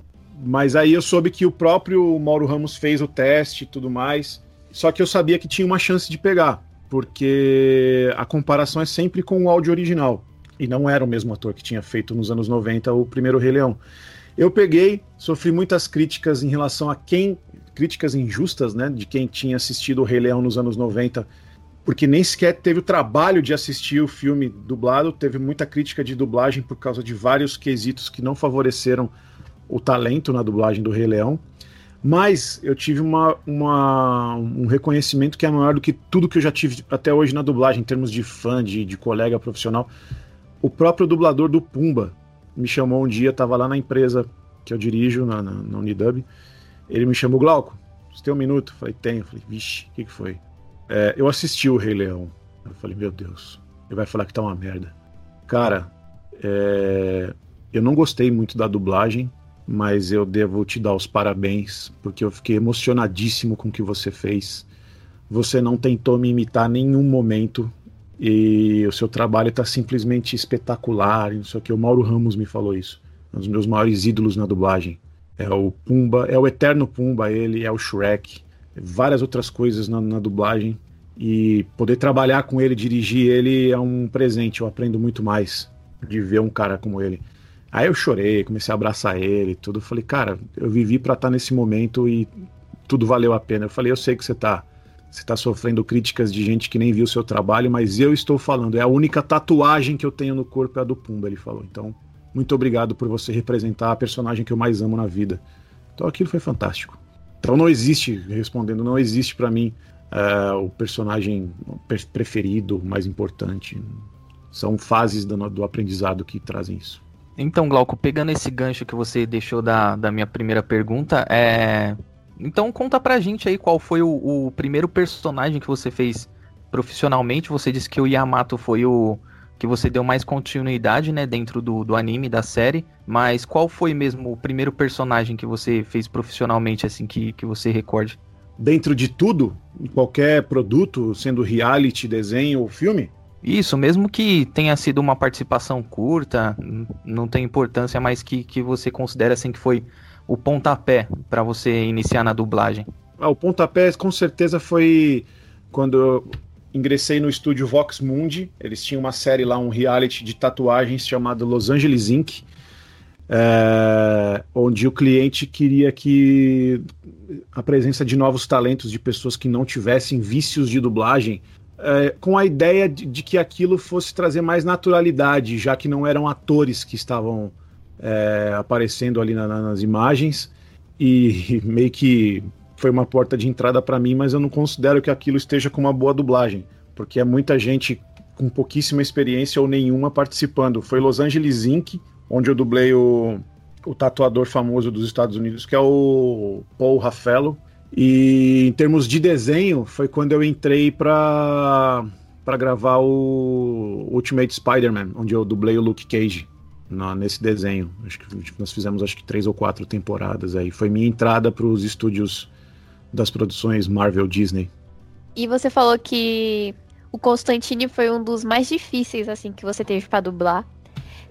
Mas aí eu soube que o próprio Mauro Ramos fez o teste e tudo mais. Só que eu sabia que tinha uma chance de pegar, porque a comparação é sempre com o áudio original. E não era o mesmo ator que tinha feito nos anos 90 o primeiro Rei Leão. Eu peguei, sofri muitas críticas em relação a quem. críticas injustas, né? De quem tinha assistido o Rei Leão nos anos 90 porque nem sequer teve o trabalho de assistir o filme dublado, teve muita crítica de dublagem por causa de vários quesitos que não favoreceram o talento na dublagem do Rei Leão. Mas eu tive uma, uma, um reconhecimento que é maior do que tudo que eu já tive até hoje na dublagem, em termos de fã, de, de colega profissional. O próprio dublador do Pumba me chamou um dia, estava lá na empresa que eu dirijo, na, na, na Unidub. Ele me chamou, Glauco, você tem um minuto? Eu falei, tenho. Eu falei, vixe, o que, que foi? É, eu assisti o Rei Leão. Eu falei, meu Deus, ele vai falar que tá uma merda. Cara, é, eu não gostei muito da dublagem, mas eu devo te dar os parabéns, porque eu fiquei emocionadíssimo com o que você fez. Você não tentou me imitar em nenhum momento e o seu trabalho está simplesmente espetacular. Não sei o que. O Mauro Ramos me falou isso. Um dos meus maiores ídolos na dublagem. É o Pumba, é o eterno Pumba, ele é o Shrek várias outras coisas na, na dublagem. E poder trabalhar com ele, dirigir ele é um presente. Eu aprendo muito mais de ver um cara como ele. Aí eu chorei, comecei a abraçar ele, tudo. Falei, cara, eu vivi para estar tá nesse momento e tudo valeu a pena. Eu falei, eu sei que você tá, você tá sofrendo críticas de gente que nem viu o seu trabalho, mas eu estou falando. É a única tatuagem que eu tenho no corpo é a do Pumba, ele falou. Então, muito obrigado por você representar a personagem que eu mais amo na vida. Então aquilo foi fantástico. Então não existe, respondendo, não existe para mim uh, o personagem preferido, mais importante. São fases do, do aprendizado que trazem isso. Então, Glauco, pegando esse gancho que você deixou da, da minha primeira pergunta, é... então conta pra gente aí qual foi o, o primeiro personagem que você fez profissionalmente. Você disse que o Yamato foi o, que você deu mais continuidade, né, dentro do, do anime, da série, mas qual foi mesmo o primeiro personagem que você fez profissionalmente, assim, que, que você recorde? Dentro de tudo, em qualquer produto, sendo reality, desenho ou filme? Isso, mesmo que tenha sido uma participação curta, não tem importância, mas que, que você considera assim que foi o pontapé para você iniciar na dublagem. Ah, o pontapé com certeza foi quando ingressei no estúdio Vox Mundi. Eles tinham uma série lá, um reality de tatuagens chamado Los Angeles Inc. É, onde o cliente queria que a presença de novos talentos, de pessoas que não tivessem vícios de dublagem, é, com a ideia de, de, que aquilo fosse trazer mais naturalidade, já que não eram atores que estavam é, aparecendo ali na, nas imagens, e meio que foi uma porta de entrada para mim, mas eu não considero que aquilo esteja com uma boa dublagem, porque é muita gente com pouquíssima experiência ou nenhuma participando. Foi Los Angeles Inc., onde eu dublei o, o tatuador famoso dos Estados Unidos, que é o Paul Raffaello. E em termos de desenho, foi quando eu entrei para para gravar o Ultimate Spider-Man, onde eu dublei o Luke Cage na, nesse desenho. Acho que nós fizemos acho que três ou quatro temporadas aí. Foi minha entrada para os estúdios das produções Marvel Disney. E você falou que o Constantine foi um dos mais difíceis assim que você teve para dublar.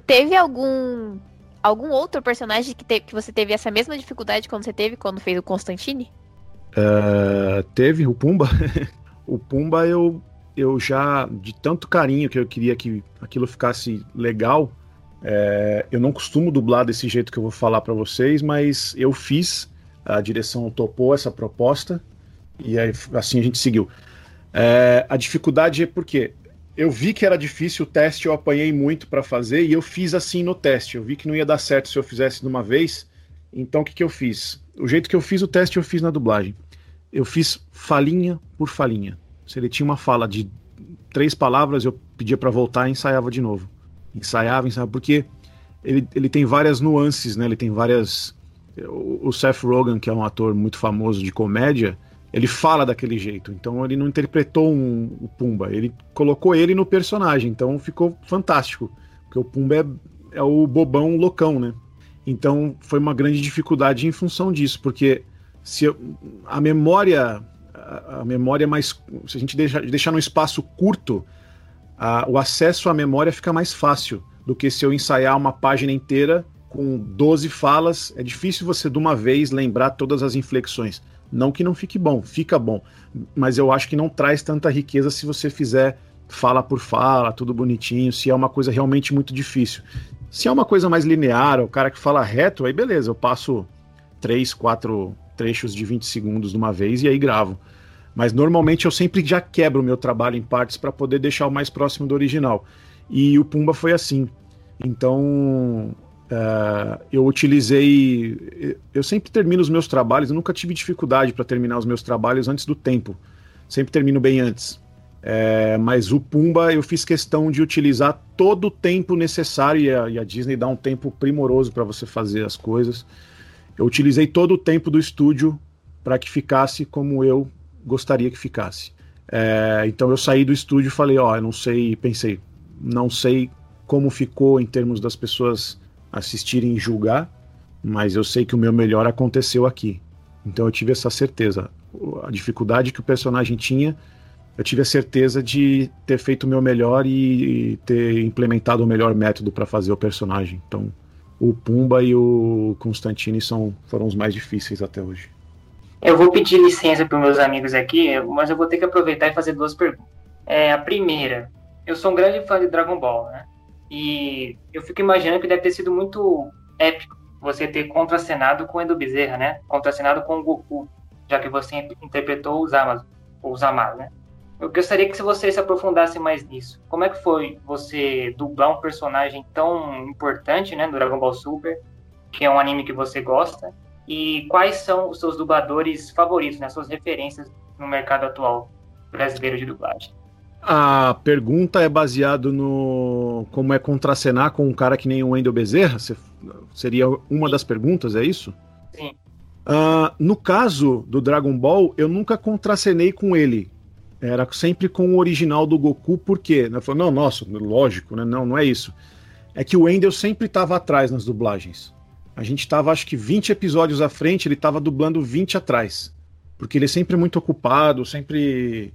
Teve algum algum outro personagem que, te, que você teve essa mesma dificuldade quando você teve quando fez o Constantine? Uh, teve o Pumba. o Pumba eu eu já de tanto carinho que eu queria que aquilo ficasse legal. É, eu não costumo dublar desse jeito que eu vou falar para vocês, mas eu fiz a direção topou essa proposta e aí, assim a gente seguiu. É, a dificuldade é porque eu vi que era difícil o teste, eu apanhei muito para fazer e eu fiz assim no teste. Eu vi que não ia dar certo se eu fizesse de uma vez. Então o que, que eu fiz? O jeito que eu fiz o teste eu fiz na dublagem. Eu fiz falinha por falinha. Se ele tinha uma fala de três palavras, eu pedia para voltar e ensaiava de novo. Ensaiava, ensaiava, porque ele, ele tem várias nuances, né? Ele tem várias. O Seth Rogen, que é um ator muito famoso de comédia, ele fala daquele jeito. Então ele não interpretou um, o Pumba, ele colocou ele no personagem. Então ficou fantástico. Porque o Pumba é, é o bobão loucão, né? Então foi uma grande dificuldade em função disso, porque se eu, a memória a, memória mais se a gente deixa, deixar num espaço curto, a, o acesso à memória fica mais fácil do que se eu ensaiar uma página inteira com 12 falas. É difícil você de uma vez lembrar todas as inflexões. Não que não fique bom, fica bom, mas eu acho que não traz tanta riqueza se você fizer fala por fala, tudo bonitinho, se é uma coisa realmente muito difícil. Se é uma coisa mais linear, o cara que fala reto, aí beleza, eu passo três, quatro trechos de 20 segundos de uma vez e aí gravo. Mas normalmente eu sempre já quebro o meu trabalho em partes para poder deixar o mais próximo do original. E o Pumba foi assim. Então, uh, eu utilizei. Eu sempre termino os meus trabalhos, eu nunca tive dificuldade para terminar os meus trabalhos antes do tempo. Sempre termino bem antes. É, mas o Pumba eu fiz questão de utilizar todo o tempo necessário, e a, e a Disney dá um tempo primoroso para você fazer as coisas. Eu utilizei todo o tempo do estúdio para que ficasse como eu gostaria que ficasse. É, então eu saí do estúdio e falei: Ó, eu não sei, pensei, não sei como ficou em termos das pessoas assistirem e julgar, mas eu sei que o meu melhor aconteceu aqui. Então eu tive essa certeza. A dificuldade que o personagem tinha, eu tive a certeza de ter feito o meu melhor e ter implementado o melhor método para fazer o personagem. Então o Pumba e o Constantine são, foram os mais difíceis até hoje. Eu vou pedir licença para meus amigos aqui, mas eu vou ter que aproveitar e fazer duas perguntas. É, a primeira, eu sou um grande fã de Dragon Ball, né? E eu fico imaginando que deve ter sido muito épico você ter contracenado com o Endo Bezerra, né? Contracenado com o Goku, já que você interpretou os Amas, os Amas, né? Eu gostaria que você se aprofundasse mais nisso. Como é que foi você dublar um personagem tão importante, né, do Dragon Ball Super, que é um anime que você gosta? E quais são os seus dubladores favoritos, né, suas referências no mercado atual brasileiro de dublagem? A pergunta é baseado no como é contracenar com um cara que nem o Wendel Bezerra? Seria uma das perguntas, é isso? Sim. Uh, no caso do Dragon Ball, eu nunca contracenei com ele. Era sempre com o original do Goku, por quê? Eu falei, não, nossa, lógico, né? Não, não é isso. É que o Wendel sempre estava atrás nas dublagens. A gente estava, acho que 20 episódios à frente, ele estava dublando 20 atrás. Porque ele é sempre muito ocupado, sempre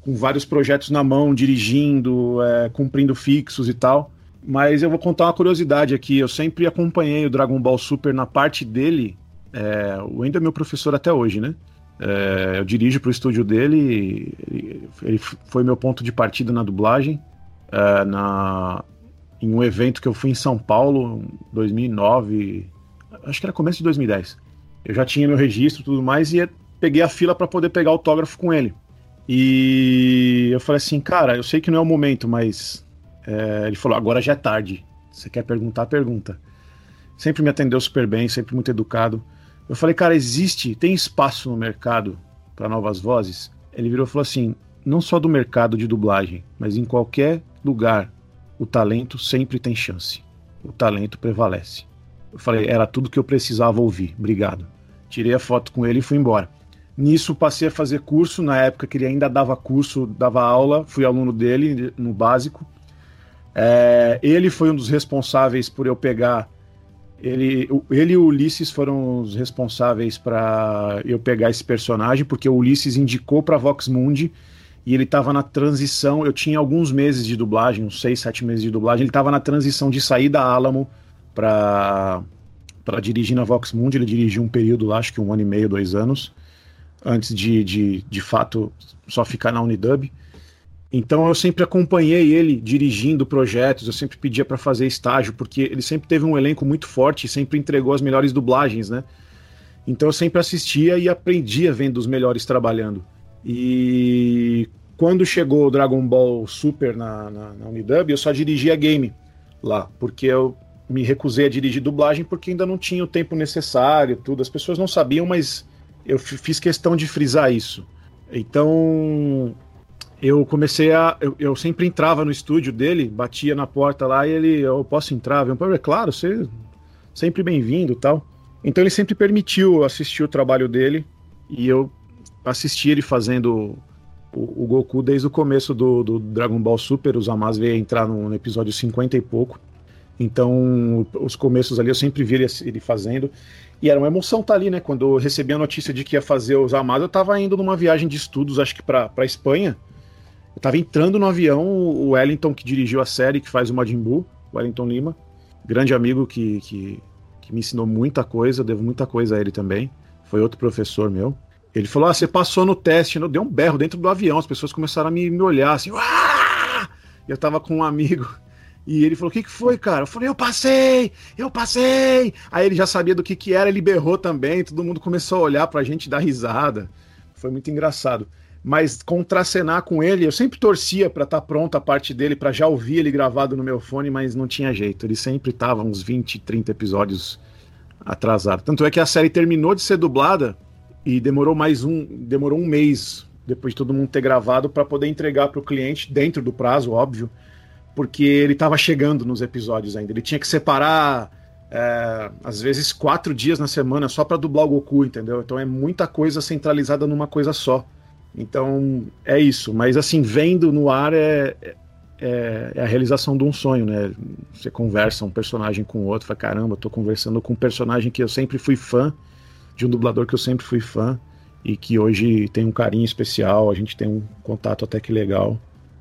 com vários projetos na mão, dirigindo, é, cumprindo fixos e tal. Mas eu vou contar uma curiosidade aqui. Eu sempre acompanhei o Dragon Ball Super na parte dele. É, o Endo é meu professor até hoje, né? É, eu dirijo para o estúdio dele. Ele foi meu ponto de partida na dublagem. É, na, em um evento que eu fui em São Paulo, 2009. Acho que era começo de 2010. Eu já tinha meu registro e tudo mais e peguei a fila para poder pegar autógrafo com ele. E eu falei assim, cara, eu sei que não é o momento, mas é, ele falou, agora já é tarde. Você quer perguntar, pergunta. Sempre me atendeu super bem, sempre muito educado. Eu falei, cara, existe, tem espaço no mercado para novas vozes? Ele virou e falou assim: não só do mercado de dublagem, mas em qualquer lugar, o talento sempre tem chance. O talento prevalece. Eu falei, era tudo que eu precisava ouvir, obrigado. Tirei a foto com ele e fui embora. Nisso passei a fazer curso, na época que ele ainda dava curso, dava aula, fui aluno dele no básico. É, ele foi um dos responsáveis por eu pegar. Ele, ele e o Ulisses foram os responsáveis para eu pegar esse personagem, porque o Ulisses indicou para Vox Mundi e ele estava na transição. Eu tinha alguns meses de dublagem, uns seis, sete meses de dublagem. Ele estava na transição de sair da Alamo para dirigir na Vox Mundi. Ele dirigiu um período lá, acho que um ano e meio, dois anos antes de, de, de fato só ficar na Unidub. Então eu sempre acompanhei ele dirigindo projetos, eu sempre pedia para fazer estágio, porque ele sempre teve um elenco muito forte e sempre entregou as melhores dublagens, né? Então eu sempre assistia e aprendia vendo os melhores trabalhando. E quando chegou o Dragon Ball Super na, na, na Unidub, eu só dirigia game lá, porque eu me recusei a dirigir dublagem porque ainda não tinha o tempo necessário, tudo. As pessoas não sabiam, mas eu fiz questão de frisar isso. Então, eu comecei a. Eu, eu, sempre entrava no estúdio dele, batia na porta lá e ele, eu posso entrar? Eu falei, claro, você sempre bem-vindo tal. Então ele sempre permitiu assistir o trabalho dele e eu assisti ele fazendo o, o Goku desde o começo do, do, Dragon Ball Super. O Zamasu veio entrar no, no, episódio 50 e pouco. Então, os começos ali eu sempre vi ele, ele fazendo. E era uma emoção estar tá ali, né? Quando eu recebi a notícia de que ia fazer os Zamasu, eu estava indo numa viagem de estudos, acho que para Espanha. Eu estava entrando no avião, o Wellington, que dirigiu a série, que faz o Majin Buu, Wellington Lima, grande amigo que, que, que me ensinou muita coisa, devo muita coisa a ele também. Foi outro professor meu. Ele falou: Ah, você passou no teste. Deu um berro dentro do avião. As pessoas começaram a me, me olhar assim. Uah! Eu tava com um amigo. E ele falou: O que, que foi, cara? Eu falei: Eu passei! Eu passei! Aí ele já sabia do que, que era, ele berrou também. Todo mundo começou a olhar pra gente dar risada. Foi muito engraçado. Mas contracenar com ele, eu sempre torcia para estar tá pronta a parte dele, para já ouvir ele gravado no meu fone, mas não tinha jeito. Ele sempre tava uns 20, 30 episódios atrasado. Tanto é que a série terminou de ser dublada e demorou mais um, demorou um mês depois de todo mundo ter gravado para poder entregar para o cliente dentro do prazo, óbvio, porque ele estava chegando nos episódios ainda. Ele tinha que separar é, às vezes quatro dias na semana só para dublar o Goku, entendeu? Então é muita coisa centralizada numa coisa só. Então é isso. Mas assim vendo no ar é, é, é, a realização de um sonho, né? Você conversa um personagem com o outro, fala, caramba, tô conversando com um personagem que eu sempre fui fã de um dublador que eu sempre fui fã e que hoje tem um carinho especial, a gente tem um contato até que legal.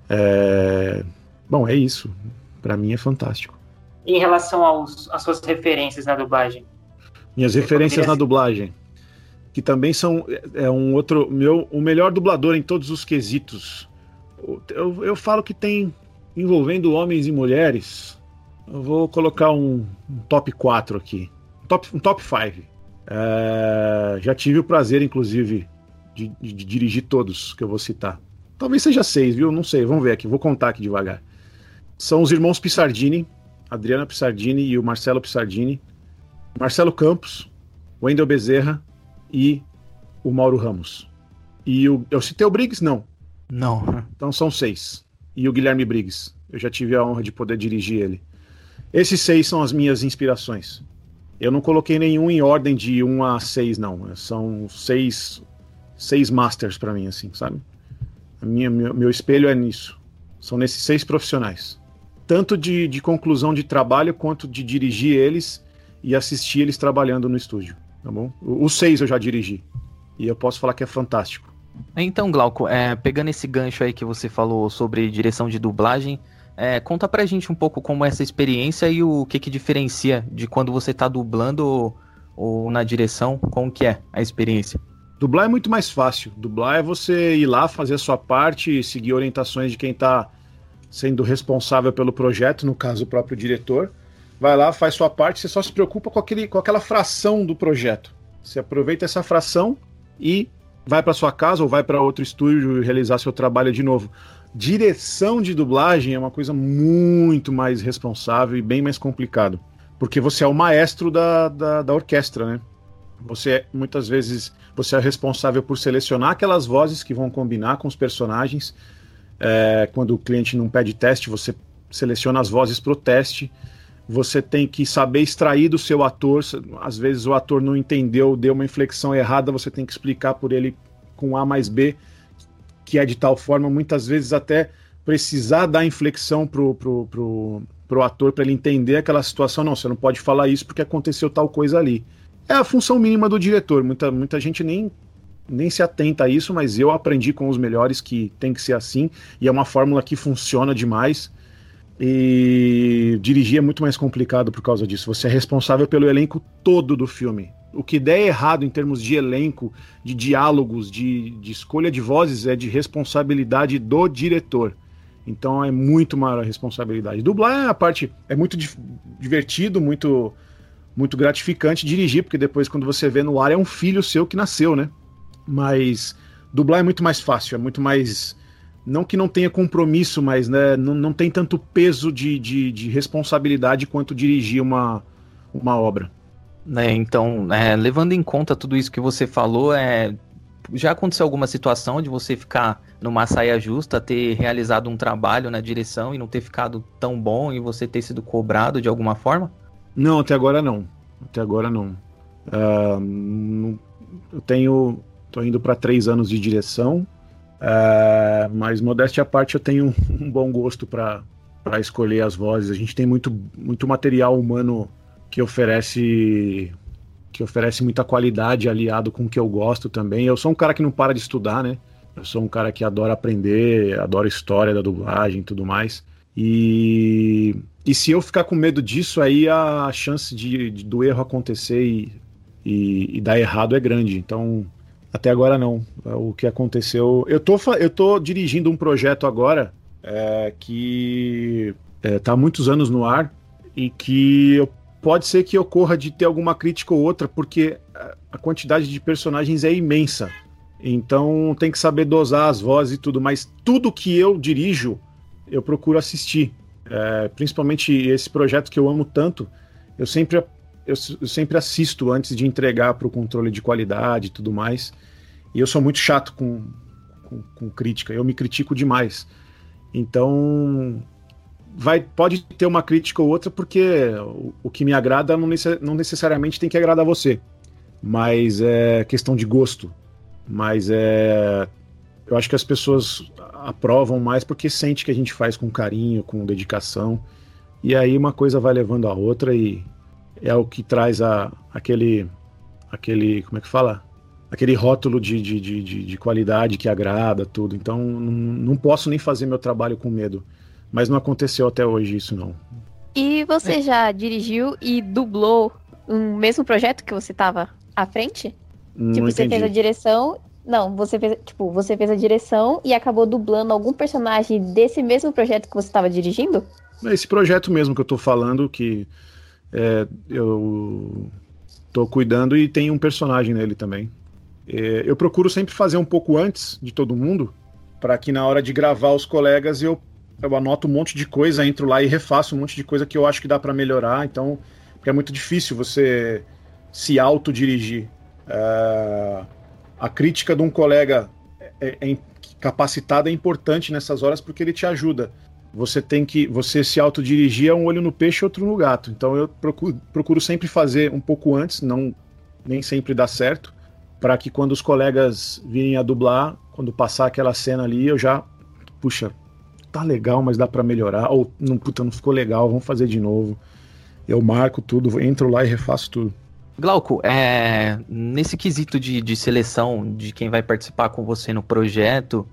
É... Bom, é isso. Para mim é fantástico. E em relação aos, às suas referências na dublagem? Minhas Você referências na dublagem, que também são é um outro meu o melhor dublador em todos os quesitos. Eu, eu falo que tem envolvendo homens e mulheres. Eu vou colocar um, um top 4 aqui. Um top, um top 5. É, já tive o prazer, inclusive, de, de, de, dirigir todos que eu vou citar. Talvez seja seis, viu? Não sei, vamos ver aqui, vou contar aqui devagar. São os irmãos Pissardini, Adriana Pissardini e o Marcelo Pissardini, Marcelo Campos, Wendel Bezerra e o Mauro Ramos. E o, eu citei o Briggs? Não. Não. Então são seis. E o Guilherme Briggs. Eu já tive a honra de poder dirigir ele. Esses seis são as minhas inspirações. Eu não coloquei nenhum em ordem de 1 a 6, não. São seis, seis masters para mim, assim, sabe? A minha, meu, meu, espelho é nisso. São nesses seis profissionais. Tanto de, de conclusão de trabalho, quanto de dirigir eles e assistir eles trabalhando no estúdio, tá bom? Os seis eu já dirigi. E eu posso falar que é fantástico. Então, Glauco, é, pegando esse gancho aí que você falou sobre direção de dublagem, é, conta pra gente um pouco como é essa experiência e o que que diferencia de quando você tá dublando ou, ou na direção, como que é a experiência? Dublar é muito mais fácil. Dublar é você ir lá, fazer a sua parte, seguir orientações de quem tá sendo responsável pelo projeto, no caso o próprio diretor. Vai lá, faz sua parte, você só se preocupa com, aquele, com aquela fração do projeto. Você aproveita essa fração e vai para sua casa ou vai para outro estúdio realizar seu trabalho de novo direção de dublagem é uma coisa muito mais responsável e bem mais complicado. Porque você é o maestro da, da, da orquestra, né? Você, muitas vezes, você é responsável por selecionar aquelas vozes que vão combinar com os personagens. É, quando o cliente não pede teste, você seleciona as vozes para o teste. Você tem que saber extrair do seu ator. Às vezes o ator não entendeu, deu uma inflexão errada, você tem que explicar por ele com A mais B que é de tal forma, muitas vezes até precisar dar inflexão pro, pro, pro, pro ator para ele entender aquela situação. Não, você não pode falar isso porque aconteceu tal coisa ali. É a função mínima do diretor. Muita, muita gente nem, nem se atenta a isso, mas eu aprendi com os melhores que tem que ser assim, e é uma fórmula que funciona demais. E dirigir é muito mais complicado por causa disso. Você é responsável pelo elenco todo do filme o que der errado em termos de elenco, de diálogos, de, de escolha de vozes, é de responsabilidade do diretor. Então é muito maior a responsabilidade. Dublar é a parte. É muito divertido, muito, muito gratificante dirigir, porque depois, quando você vê no ar, é um filho seu que nasceu, né? Mas dublar é muito mais fácil, é muito mais. Não que não tenha compromisso, mas né, não, não tem tanto peso de, de, de responsabilidade quanto dirigir uma, uma obra. Né, então, é, levando em conta tudo isso que você falou, é, já aconteceu alguma situação de você ficar numa saia justa, ter realizado um trabalho na direção e não ter ficado tão bom e você ter sido cobrado de alguma forma? Não, até agora não. Até agora não. Uh, eu tenho. Tô indo para três anos de direção, uh, mas modéstia à parte eu tenho um bom gosto para escolher as vozes. A gente tem muito, muito material humano que oferece que oferece muita qualidade aliado com o que eu gosto também. Eu sou um cara que não para de estudar, né? Eu sou um cara que adora aprender, adora história da dublagem e tudo mais. E, e se eu ficar com medo disso, aí a chance de, de do erro acontecer e, e, e, dar errado é grande. Então, até agora não. O que aconteceu. Eu tô, eu tô dirigindo um projeto agora é, que está é, há muitos anos no ar e que eu pode ser que ocorra de ter alguma crítica ou outra, porque a quantidade de personagens é imensa. Então tem que saber dosar as vozes e tudo, mas tudo que eu dirijo, eu procuro assistir. É, principalmente esse projeto que eu amo tanto, eu sempre, eu, eu sempre assisto antes de entregar para o controle de qualidade e tudo mais. E eu sou muito chato com, com, com crítica, eu me critico demais. Então vai, pode ter uma crítica ou outra, porque o, o que me agrada não, necess, não, necessariamente tem que agradar você. Mas é questão de gosto. Mas é. Eu acho que as pessoas aprovam mais porque sente que a gente faz com carinho, com dedicação. E aí uma coisa vai levando a outra e é o que traz a, aquele. aquele. como é que fala? Aquele rótulo de, de, de, de qualidade que agrada, tudo. Então não, não posso nem fazer meu trabalho com medo. Mas não aconteceu até hoje isso, não. E você é. já dirigiu e dublou um mesmo projeto que você estava à frente? Não tipo, entendi. você fez a direção. Não, você fez, tipo, você fez a direção e acabou dublando algum personagem desse mesmo projeto que você estava dirigindo? Esse projeto mesmo que eu tô falando, que é, eu tô cuidando e tem um personagem nele também. É, eu procuro sempre fazer um pouco antes de todo mundo, para que na hora de gravar os colegas eu eu anoto um monte de coisa, entro lá e refaço um monte de coisa que eu acho que dá para melhorar. Então, porque é muito difícil você se autodirigir. É, a crítica de um colega é, é, capacitado é importante nessas horas porque ele te ajuda. Você tem que, você se autodirigir é um olho no peixe, outro no gato. Então eu procuro, procuro sempre fazer um pouco antes, não nem sempre dá certo, para que quando os colegas virem a dublar, quando passar aquela cena ali, eu já puxa, tá legal, mas dá para melhorar. Ou, não, puta, não ficou legal, vamos fazer de novo. Eu marco tudo, entro lá e refaço tudo. Glauco, é, nesse quesito de, de seleção de quem vai participar com você no projeto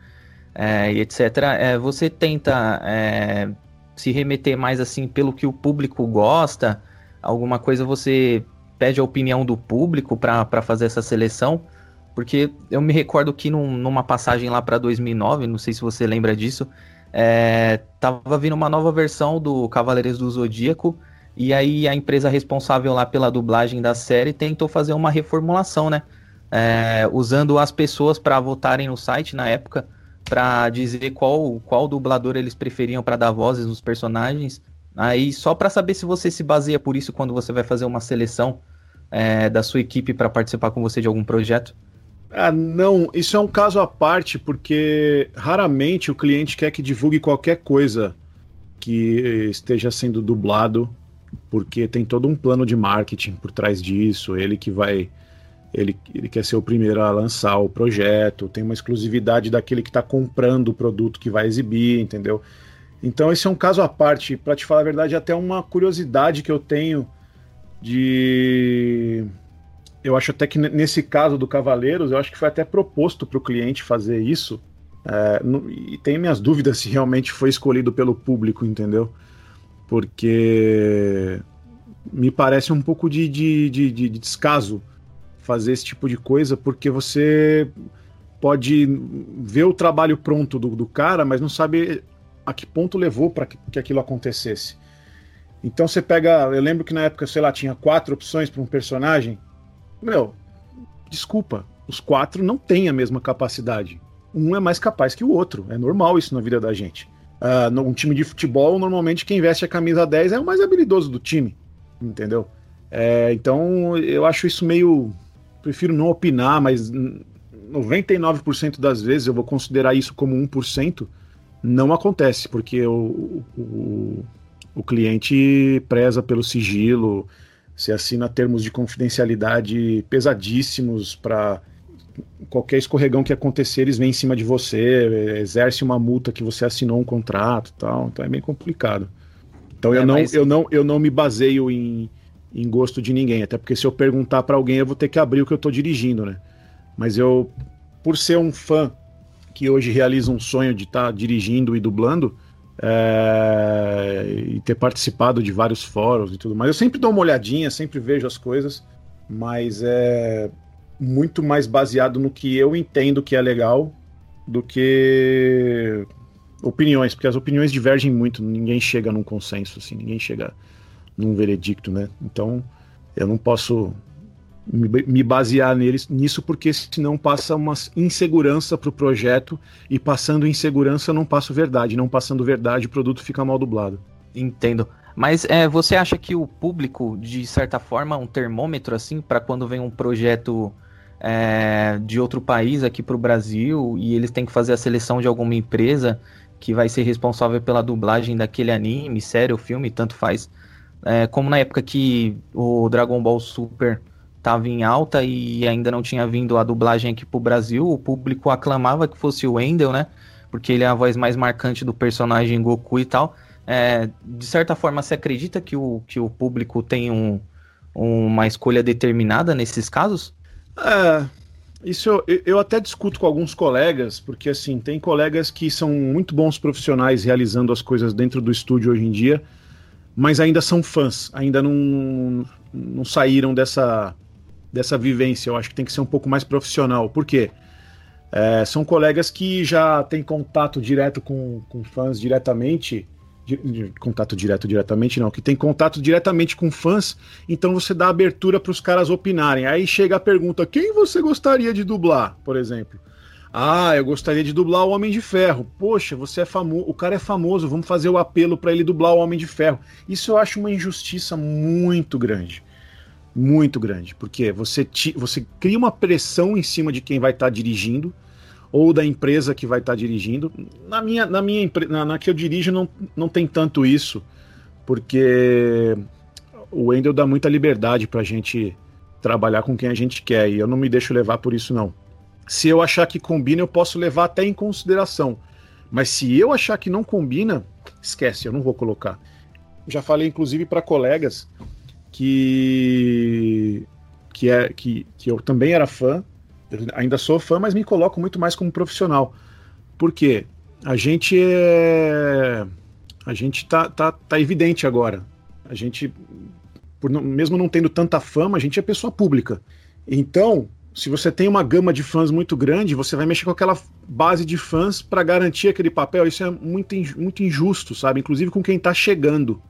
é, e etc., é, você tenta é, se remeter mais assim pelo que o público gosta? Alguma coisa você pede a opinião do público para fazer essa seleção? Porque eu me recordo que num, numa passagem lá para 2009, não sei se você lembra disso, é, tava vindo uma nova versão do Cavaleiros do Zodíaco, e aí a empresa responsável lá pela dublagem da série tentou fazer uma reformulação, né? É, usando as pessoas para votarem no site na época, para dizer qual, qual dublador eles preferiam para dar vozes nos personagens. Aí, só para saber se você se baseia por isso quando você vai fazer uma seleção é, da sua equipe para participar com você de algum projeto. Ah, não, isso é um caso à parte, porque raramente o cliente quer que divulgue qualquer coisa que esteja sendo dublado, porque tem todo um plano de marketing por trás disso, ele que vai. Ele, ele quer ser o primeiro a lançar o projeto, tem uma exclusividade daquele que está comprando o produto que vai exibir, entendeu? Então esse é um caso à parte. Para te falar a verdade, até uma curiosidade que eu tenho de eu acho até que nesse caso do Cavaleiros, eu acho que foi até proposto para o cliente fazer isso. É, no, e tenho minhas dúvidas se realmente foi escolhido pelo público, entendeu? Porque me parece um pouco de, de, de, de descaso fazer esse tipo de coisa, porque você pode ver o trabalho pronto do, do cara, mas não sabe a que ponto levou para que, que aquilo acontecesse. Então você pega. Eu lembro que na época, sei lá, tinha quatro opções para um personagem meu, desculpa, os quatro não têm a mesma capacidade. Um é mais capaz que o outro. É normal isso na vida da gente. Uh, um time de futebol, normalmente quem veste a camisa 10 é o mais habilidoso do time. Entendeu? É, então eu acho isso meio. Prefiro não opinar, mas 99% das vezes eu vou considerar isso como 1%, não acontece, porque o, o, o cliente preza pelo sigilo, se assina termos de confidencialidade pesadíssimos para qualquer escorregão que acontecer, eles vêm em cima de você, exerce uma multa que você assinou um contrato tal, então é bem complicado. Então é, eu, não, mas... eu, não, eu não me baseio em, em gosto de ninguém, até porque se eu perguntar para alguém eu vou ter que abrir o que eu estou dirigindo, né? Mas eu, por ser um fã que hoje realiza um sonho de estar tá dirigindo e dublando, é, e ter participado de vários fóruns e tudo mais. Eu sempre dou uma olhadinha, sempre vejo as coisas, mas é muito mais baseado no que eu entendo que é legal do que opiniões, porque as opiniões divergem muito, ninguém chega num consenso, assim, ninguém chega num veredicto, né? Então eu não posso me basear neles, nisso, porque senão passa uma insegurança para o projeto e passando insegurança não passo verdade, não passando verdade o produto fica mal dublado. Entendo. Mas é, você acha que o público, de certa forma, um termômetro assim para quando vem um projeto é, de outro país aqui para o Brasil e eles têm que fazer a seleção de alguma empresa que vai ser responsável pela dublagem daquele anime, série ou filme, tanto faz. É, como na época que o Dragon Ball Super estava em alta e ainda não tinha vindo a dublagem aqui pro Brasil, o público aclamava que fosse o Wendell, né? Porque ele é a voz mais marcante do personagem Goku e tal. É, de certa forma, você acredita que o, que o público tem um, uma escolha determinada nesses casos? É, isso eu, eu até discuto com alguns colegas, porque assim, tem colegas que são muito bons profissionais realizando as coisas dentro do estúdio hoje em dia, mas ainda são fãs, ainda não, não saíram dessa, dessa vivência. Eu acho que tem que ser um pouco mais profissional. Por quê? É, são colegas que já têm contato direto com, com fãs diretamente. Contato direto diretamente não, que tem contato diretamente com fãs, então você dá abertura para os caras opinarem. Aí chega a pergunta: quem você gostaria de dublar, por exemplo? Ah, eu gostaria de dublar o Homem de Ferro. Poxa, você é famoso, o cara é famoso, vamos fazer o apelo para ele dublar o Homem de Ferro. Isso eu acho uma injustiça muito grande muito grande, porque você, te, você cria uma pressão em cima de quem vai estar tá dirigindo ou da empresa que vai estar tá dirigindo. Na minha, na minha na, na que eu dirijo não, não tem tanto isso, porque o Wendel dá muita liberdade para a gente trabalhar com quem a gente quer e eu não me deixo levar por isso não. Se eu achar que combina, eu posso levar até em consideração. Mas se eu achar que não combina, esquece, eu não vou colocar. Já falei inclusive para colegas que que é que, que eu também era fã, ainda sou fã, mas me coloco muito mais como profissional. Porque a gente é a gente tá, tá, tá evidente agora. A gente por não, mesmo não tendo tanta fama, a gente é pessoa pública. Então, se você tem uma gama de fãs muito grande, você vai mexer com aquela base de fãs para garantir aquele papel. Isso é muito, muito injusto, sabe? Inclusive com quem está chegando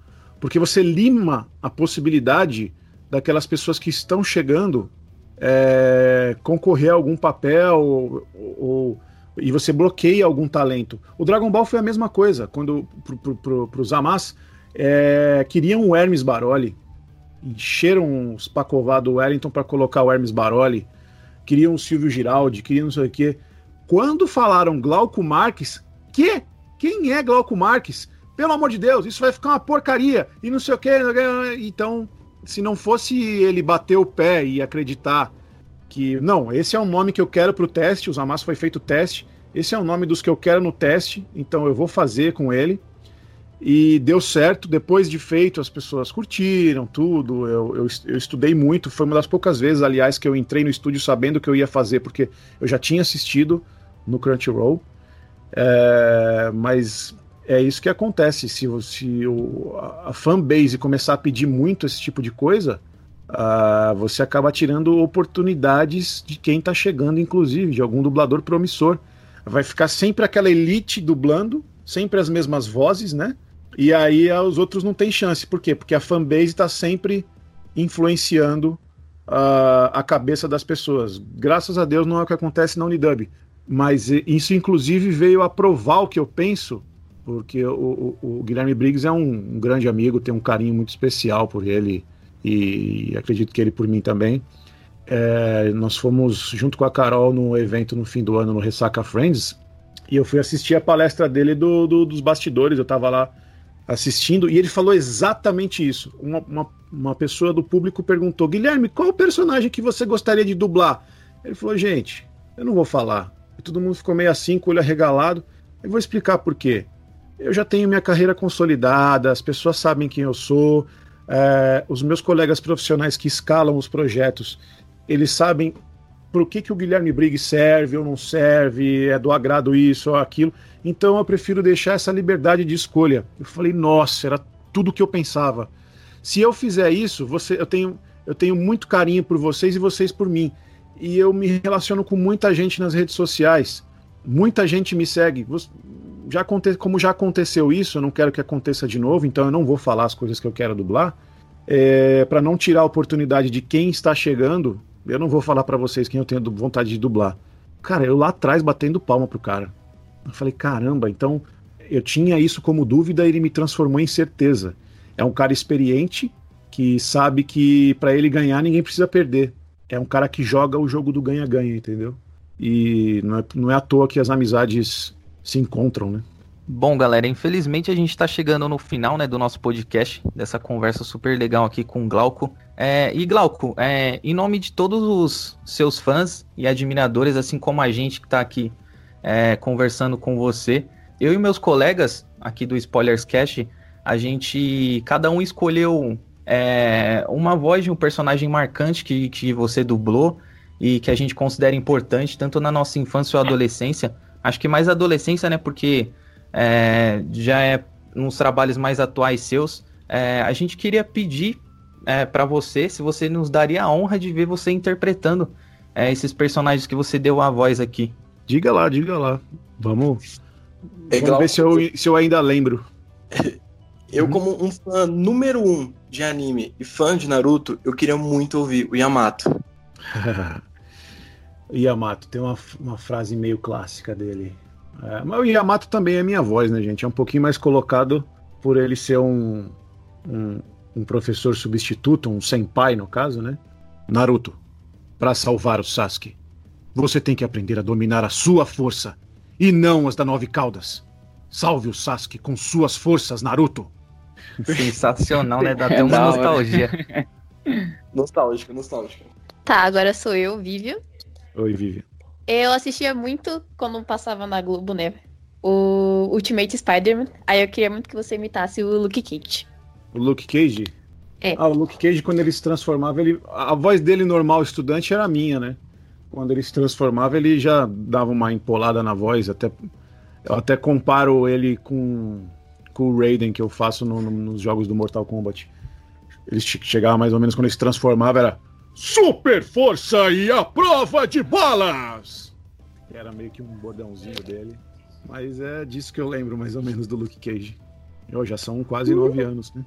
porque você lima a possibilidade daquelas pessoas que estão chegando é, concorrer a algum papel ou, ou, e você bloqueia algum talento. O Dragon Ball foi a mesma coisa, quando pro, pro, pro, pros Amas é, queriam o Hermes Baroli, encheram os Pacová do Wellington para colocar o Hermes Baroli, queriam o Silvio Giraldi, queriam não sei o quê. Quando falaram Glauco Marques, que? Quem é Glauco Marques? pelo amor de Deus, isso vai ficar uma porcaria e não sei o que. Então, se não fosse ele bater o pé e acreditar que, não, esse é o nome que eu quero para o teste, o Zamas foi feito teste, esse é o nome dos que eu quero no teste, então eu vou fazer com ele. E deu certo, depois de feito, as pessoas curtiram tudo. Eu, eu, eu, estudei muito, foi uma das poucas vezes, aliás, que eu entrei no estúdio sabendo o que eu ia fazer, porque eu já tinha assistido no Crunchyroll. É, mas é isso que acontece. Se, se o, a fanbase começar a pedir muito esse tipo de coisa, uh, você acaba tirando oportunidades de quem está chegando, inclusive, de algum dublador promissor. Vai ficar sempre aquela elite dublando, sempre as mesmas vozes, né? E aí uh, os outros não têm chance. Por quê? Porque a fanbase está sempre influenciando uh, a cabeça das pessoas. Graças a Deus não é o que acontece na Unidub. Mas isso, inclusive, veio a provar o que eu penso porque o, o, o Guilherme Briggs é um, um, grande amigo, tem um carinho muito especial por ele e, acredito que ele por mim também. é, nós fomos junto com a Carol no evento no fim do ano no Ressaca Friends e eu fui assistir a palestra dele do, do dos bastidores. Eu tava lá assistindo e ele falou exatamente isso. Uma, uma, uma pessoa do público perguntou: Guilherme, qual o personagem que você gostaria de dublar? Ele falou: gente, eu não vou falar. E todo mundo ficou meio assim, com o olho arregalado. Eu vou explicar por quê. Eu já tenho minha carreira consolidada, as pessoas sabem quem eu sou, é, os meus colegas profissionais que escalam os projetos, eles sabem por que, que o Guilherme Briggs serve ou não serve, é do agrado isso ou aquilo. Então eu prefiro deixar essa liberdade de escolha. Eu falei, nossa, era tudo o que eu pensava. Se eu fizer isso, você, eu tenho, eu tenho muito carinho por vocês e vocês por mim. E eu me relaciono com muita gente nas redes sociais. Muita gente me segue. Já aconte, como já aconteceu isso, eu não quero que aconteça de novo, então eu não vou falar as coisas que eu quero dublar. É, para não tirar a oportunidade de quem está chegando, eu não vou falar para vocês quem eu tenho vontade de dublar. Cara, eu lá atrás batendo palma pro cara. Eu falei, caramba, então eu tinha isso como dúvida e ele me transformou em certeza. É um cara experiente que sabe que para ele ganhar ninguém precisa perder. É um cara que joga o jogo do ganha-ganha, entendeu? E não é, não é à toa que as amizades se encontram, né? Bom, galera, infelizmente a gente está chegando no final né, do nosso podcast, dessa conversa super legal aqui com o Glauco. É, e Glauco, é, em nome de todos os seus fãs e admiradores, assim como a gente que está aqui é, conversando com você, eu e meus colegas aqui do Spoilers Cash, a gente, cada um escolheu é, uma voz de um personagem marcante que, que você dublou e que a gente considera importante, tanto na nossa infância ou adolescência. Acho que mais adolescência, né? Porque é, já é nos trabalhos mais atuais seus. É, a gente queria pedir é, para você se você nos daria a honra de ver você interpretando é, esses personagens que você deu a voz aqui. Diga lá, diga lá. Vamos, vamos ver se eu, se eu ainda lembro. Eu, como um fã número um de anime e fã de Naruto, eu queria muito ouvir o Yamato. Yamato, tem uma, uma frase meio clássica dele. É, mas o Yamato também é minha voz, né, gente? É um pouquinho mais colocado por ele ser um, um, um professor substituto, um senpai, no caso, né? Naruto, para salvar o Sasuke, você tem que aprender a dominar a sua força e não as da Nove Caudas. Salve o Sasuke com suas forças, Naruto. Sensacional, né? Dá até uma nostalgia. nostálgico, nostálgico. Tá, agora sou eu, Vívio. Oi, Vivian. Eu assistia muito quando passava na Globo, né? O Ultimate Spider-Man. Aí eu queria muito que você imitasse o Luke Cage. O Luke Cage? É. Ah, o Luke Cage, quando ele se transformava, ele... a voz dele normal, estudante, era a minha, né? Quando ele se transformava, ele já dava uma empolada na voz. Até... Eu até comparo ele com, com o Raiden que eu faço no, no, nos jogos do Mortal Kombat. Ele chegava mais ou menos quando ele se transformava, era Super força e a prova de balas! Era meio que um bordãozinho dele. Mas é disso que eu lembro mais ou menos do Luke Cage. Eu já são quase nove anos, né?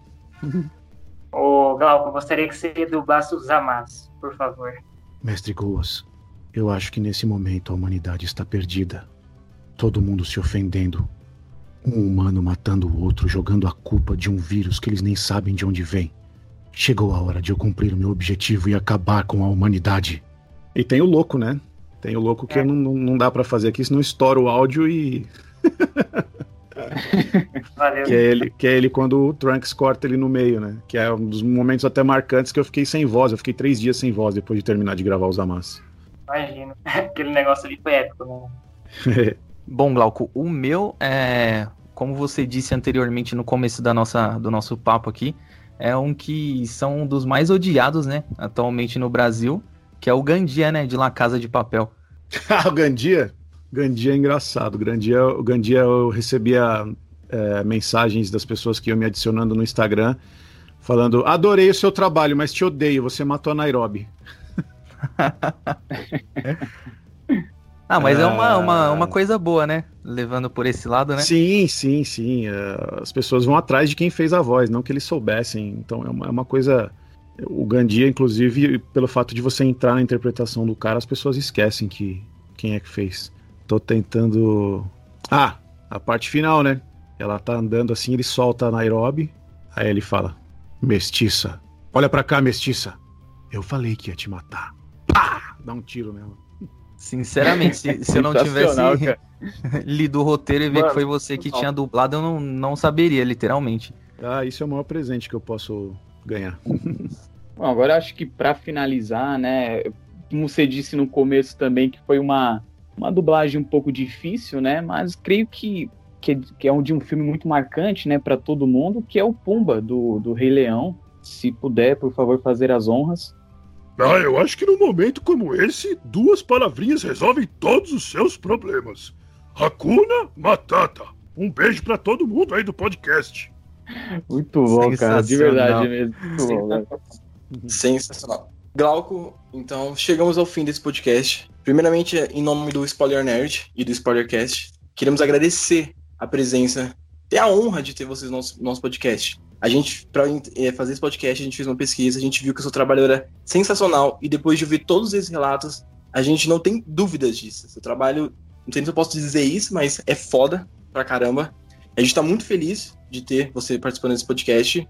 Ô, Glauco, gostaria que você dublasse os Zamasu, por favor. Mestre Goas, eu acho que nesse momento a humanidade está perdida. Todo mundo se ofendendo. Um humano matando o outro, jogando a culpa de um vírus que eles nem sabem de onde vem. Chegou a hora de eu cumprir o meu objetivo e acabar com a humanidade. E tem o louco, né? Tem o louco que é. não, não dá para fazer aqui, senão estoura o áudio e. Valeu. Que é, ele, que é ele quando o Trunks corta ele no meio, né? Que é um dos momentos até marcantes que eu fiquei sem voz. Eu fiquei três dias sem voz depois de terminar de gravar os Amas. Imagino. Aquele negócio ali foi épico, né? Bom, Glauco, o meu é. Como você disse anteriormente no começo da nossa, do nosso papo aqui, é um que são um dos mais odiados, né, atualmente no Brasil, que é o Gandia, né, de La Casa de Papel. Ah, o Gandia? Gandia é engraçado. Gandia, o Gandia eu recebia é, mensagens das pessoas que iam me adicionando no Instagram falando: adorei o seu trabalho, mas te odeio, você matou a Nairobi. Ah, mas é uma, uma, uma coisa boa, né? Levando por esse lado, né? Sim, sim, sim. É, as pessoas vão atrás de quem fez a voz, não que eles soubessem. Então é uma, é uma coisa. O Gandia, inclusive, pelo fato de você entrar na interpretação do cara, as pessoas esquecem que quem é que fez. Tô tentando. Ah, a parte final, né? Ela tá andando assim, ele solta a Nairobi. Aí ele fala: Mestiça, olha pra cá, mestiça. Eu falei que ia te matar. Dar um tiro nela. Sinceramente, se, se eu não tivesse lido o roteiro e ver Mano, que foi você que não. tinha dublado, eu não, não saberia, literalmente. Ah, isso é o maior presente que eu posso ganhar. Bom, agora acho que para finalizar, né, como você disse no começo também, que foi uma, uma dublagem um pouco difícil, né, mas creio que, que, que é um de um filme muito marcante, né, para todo mundo, que é o Pumba, do, do Rei Leão. Se puder, por favor, fazer as honras. Ah, eu acho que num momento como esse, duas palavrinhas resolvem todos os seus problemas. Hakuna Matata. Um beijo para todo mundo aí do podcast. Muito bom, cara, de verdade mesmo. Muito bom? Sensacional. Glauco, então chegamos ao fim desse podcast. Primeiramente, em nome do Spoiler Nerd e do Spoilercast, queremos agradecer a presença e a honra de ter vocês no nosso, nosso podcast. A gente, para é, fazer esse podcast, a gente fez uma pesquisa, a gente viu que o seu trabalho era sensacional e depois de ouvir todos esses relatos, a gente não tem dúvidas disso. Seu trabalho, não sei se eu posso dizer isso, mas é foda pra caramba. A gente tá muito feliz de ter você participando desse podcast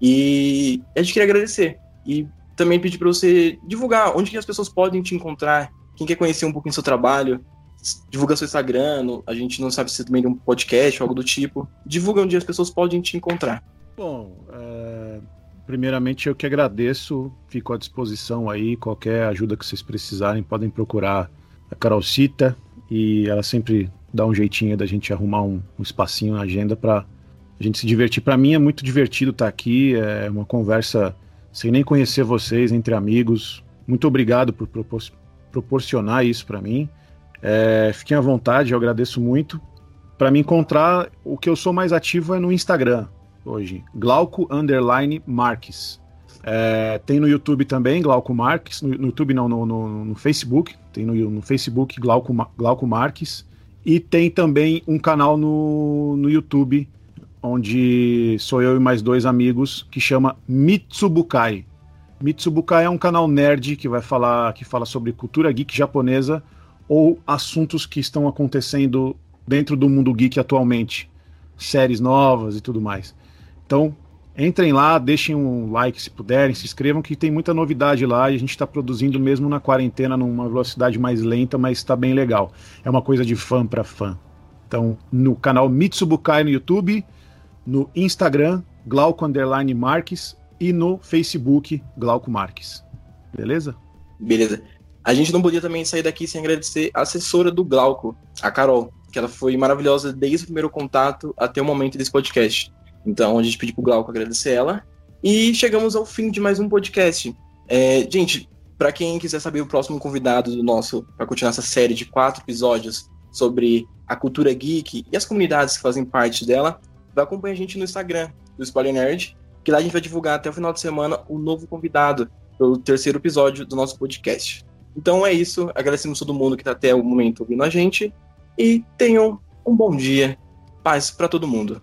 e a gente queria agradecer e também pedir para você divulgar onde que as pessoas podem te encontrar, quem quer conhecer um pouquinho do seu trabalho, divulga seu Instagram, a gente não sabe se você também tem um podcast ou algo do tipo. Divulga onde as pessoas podem te encontrar. Bom, é, primeiramente eu que agradeço, fico à disposição aí, qualquer ajuda que vocês precisarem, podem procurar a Carolcita e ela sempre dá um jeitinho da gente arrumar um, um espacinho na agenda para a gente se divertir. Para mim é muito divertido estar aqui, é uma conversa sem nem conhecer vocês, entre amigos. Muito obrigado por propor proporcionar isso para mim. É, fiquem à vontade, eu agradeço muito. Para me encontrar, o que eu sou mais ativo é no Instagram hoje. Glauco Underline Marques. É, tem no YouTube também, Glauco Marques. No, no YouTube não, no, no, no, Facebook. Tem no, no Facebook Glauco, Glauco Marques. E tem também um canal no, no YouTube, onde sou eu e mais dois amigos, que chama Mitsubukai. Mitsubukai é um canal nerd que vai falar, que fala sobre cultura geek japonesa ou assuntos que estão acontecendo dentro do mundo geek atualmente, séries novas e tudo mais. Então, entrem lá, deixem um like se puderem, se inscrevam, que tem muita novidade lá a gente está produzindo mesmo na quarentena numa velocidade mais lenta, mas está bem legal. É uma coisa de fã para fã. Então, no canal Mitsubukai no YouTube, no Instagram, Glauco Underline Marques e no Facebook, Glauco Marques. Beleza? Beleza. A gente não podia também sair daqui sem agradecer a assessora do Glauco, a Carol, que ela foi maravilhosa desde o primeiro contato até o momento desse podcast. Então a gente pediu pro Glauco agradecer ela. E chegamos ao fim de mais um podcast. É, gente, para quem quiser saber o próximo convidado do nosso, para continuar essa série de quatro episódios sobre a cultura geek e as comunidades que fazem parte dela, vai acompanhar a gente no Instagram do Spoiler Nerd, que lá a gente vai divulgar até o final de semana o novo convidado pelo terceiro episódio do nosso podcast. Então é isso, agradecemos todo mundo que está até o momento ouvindo a gente e tenham um bom dia, paz para todo mundo.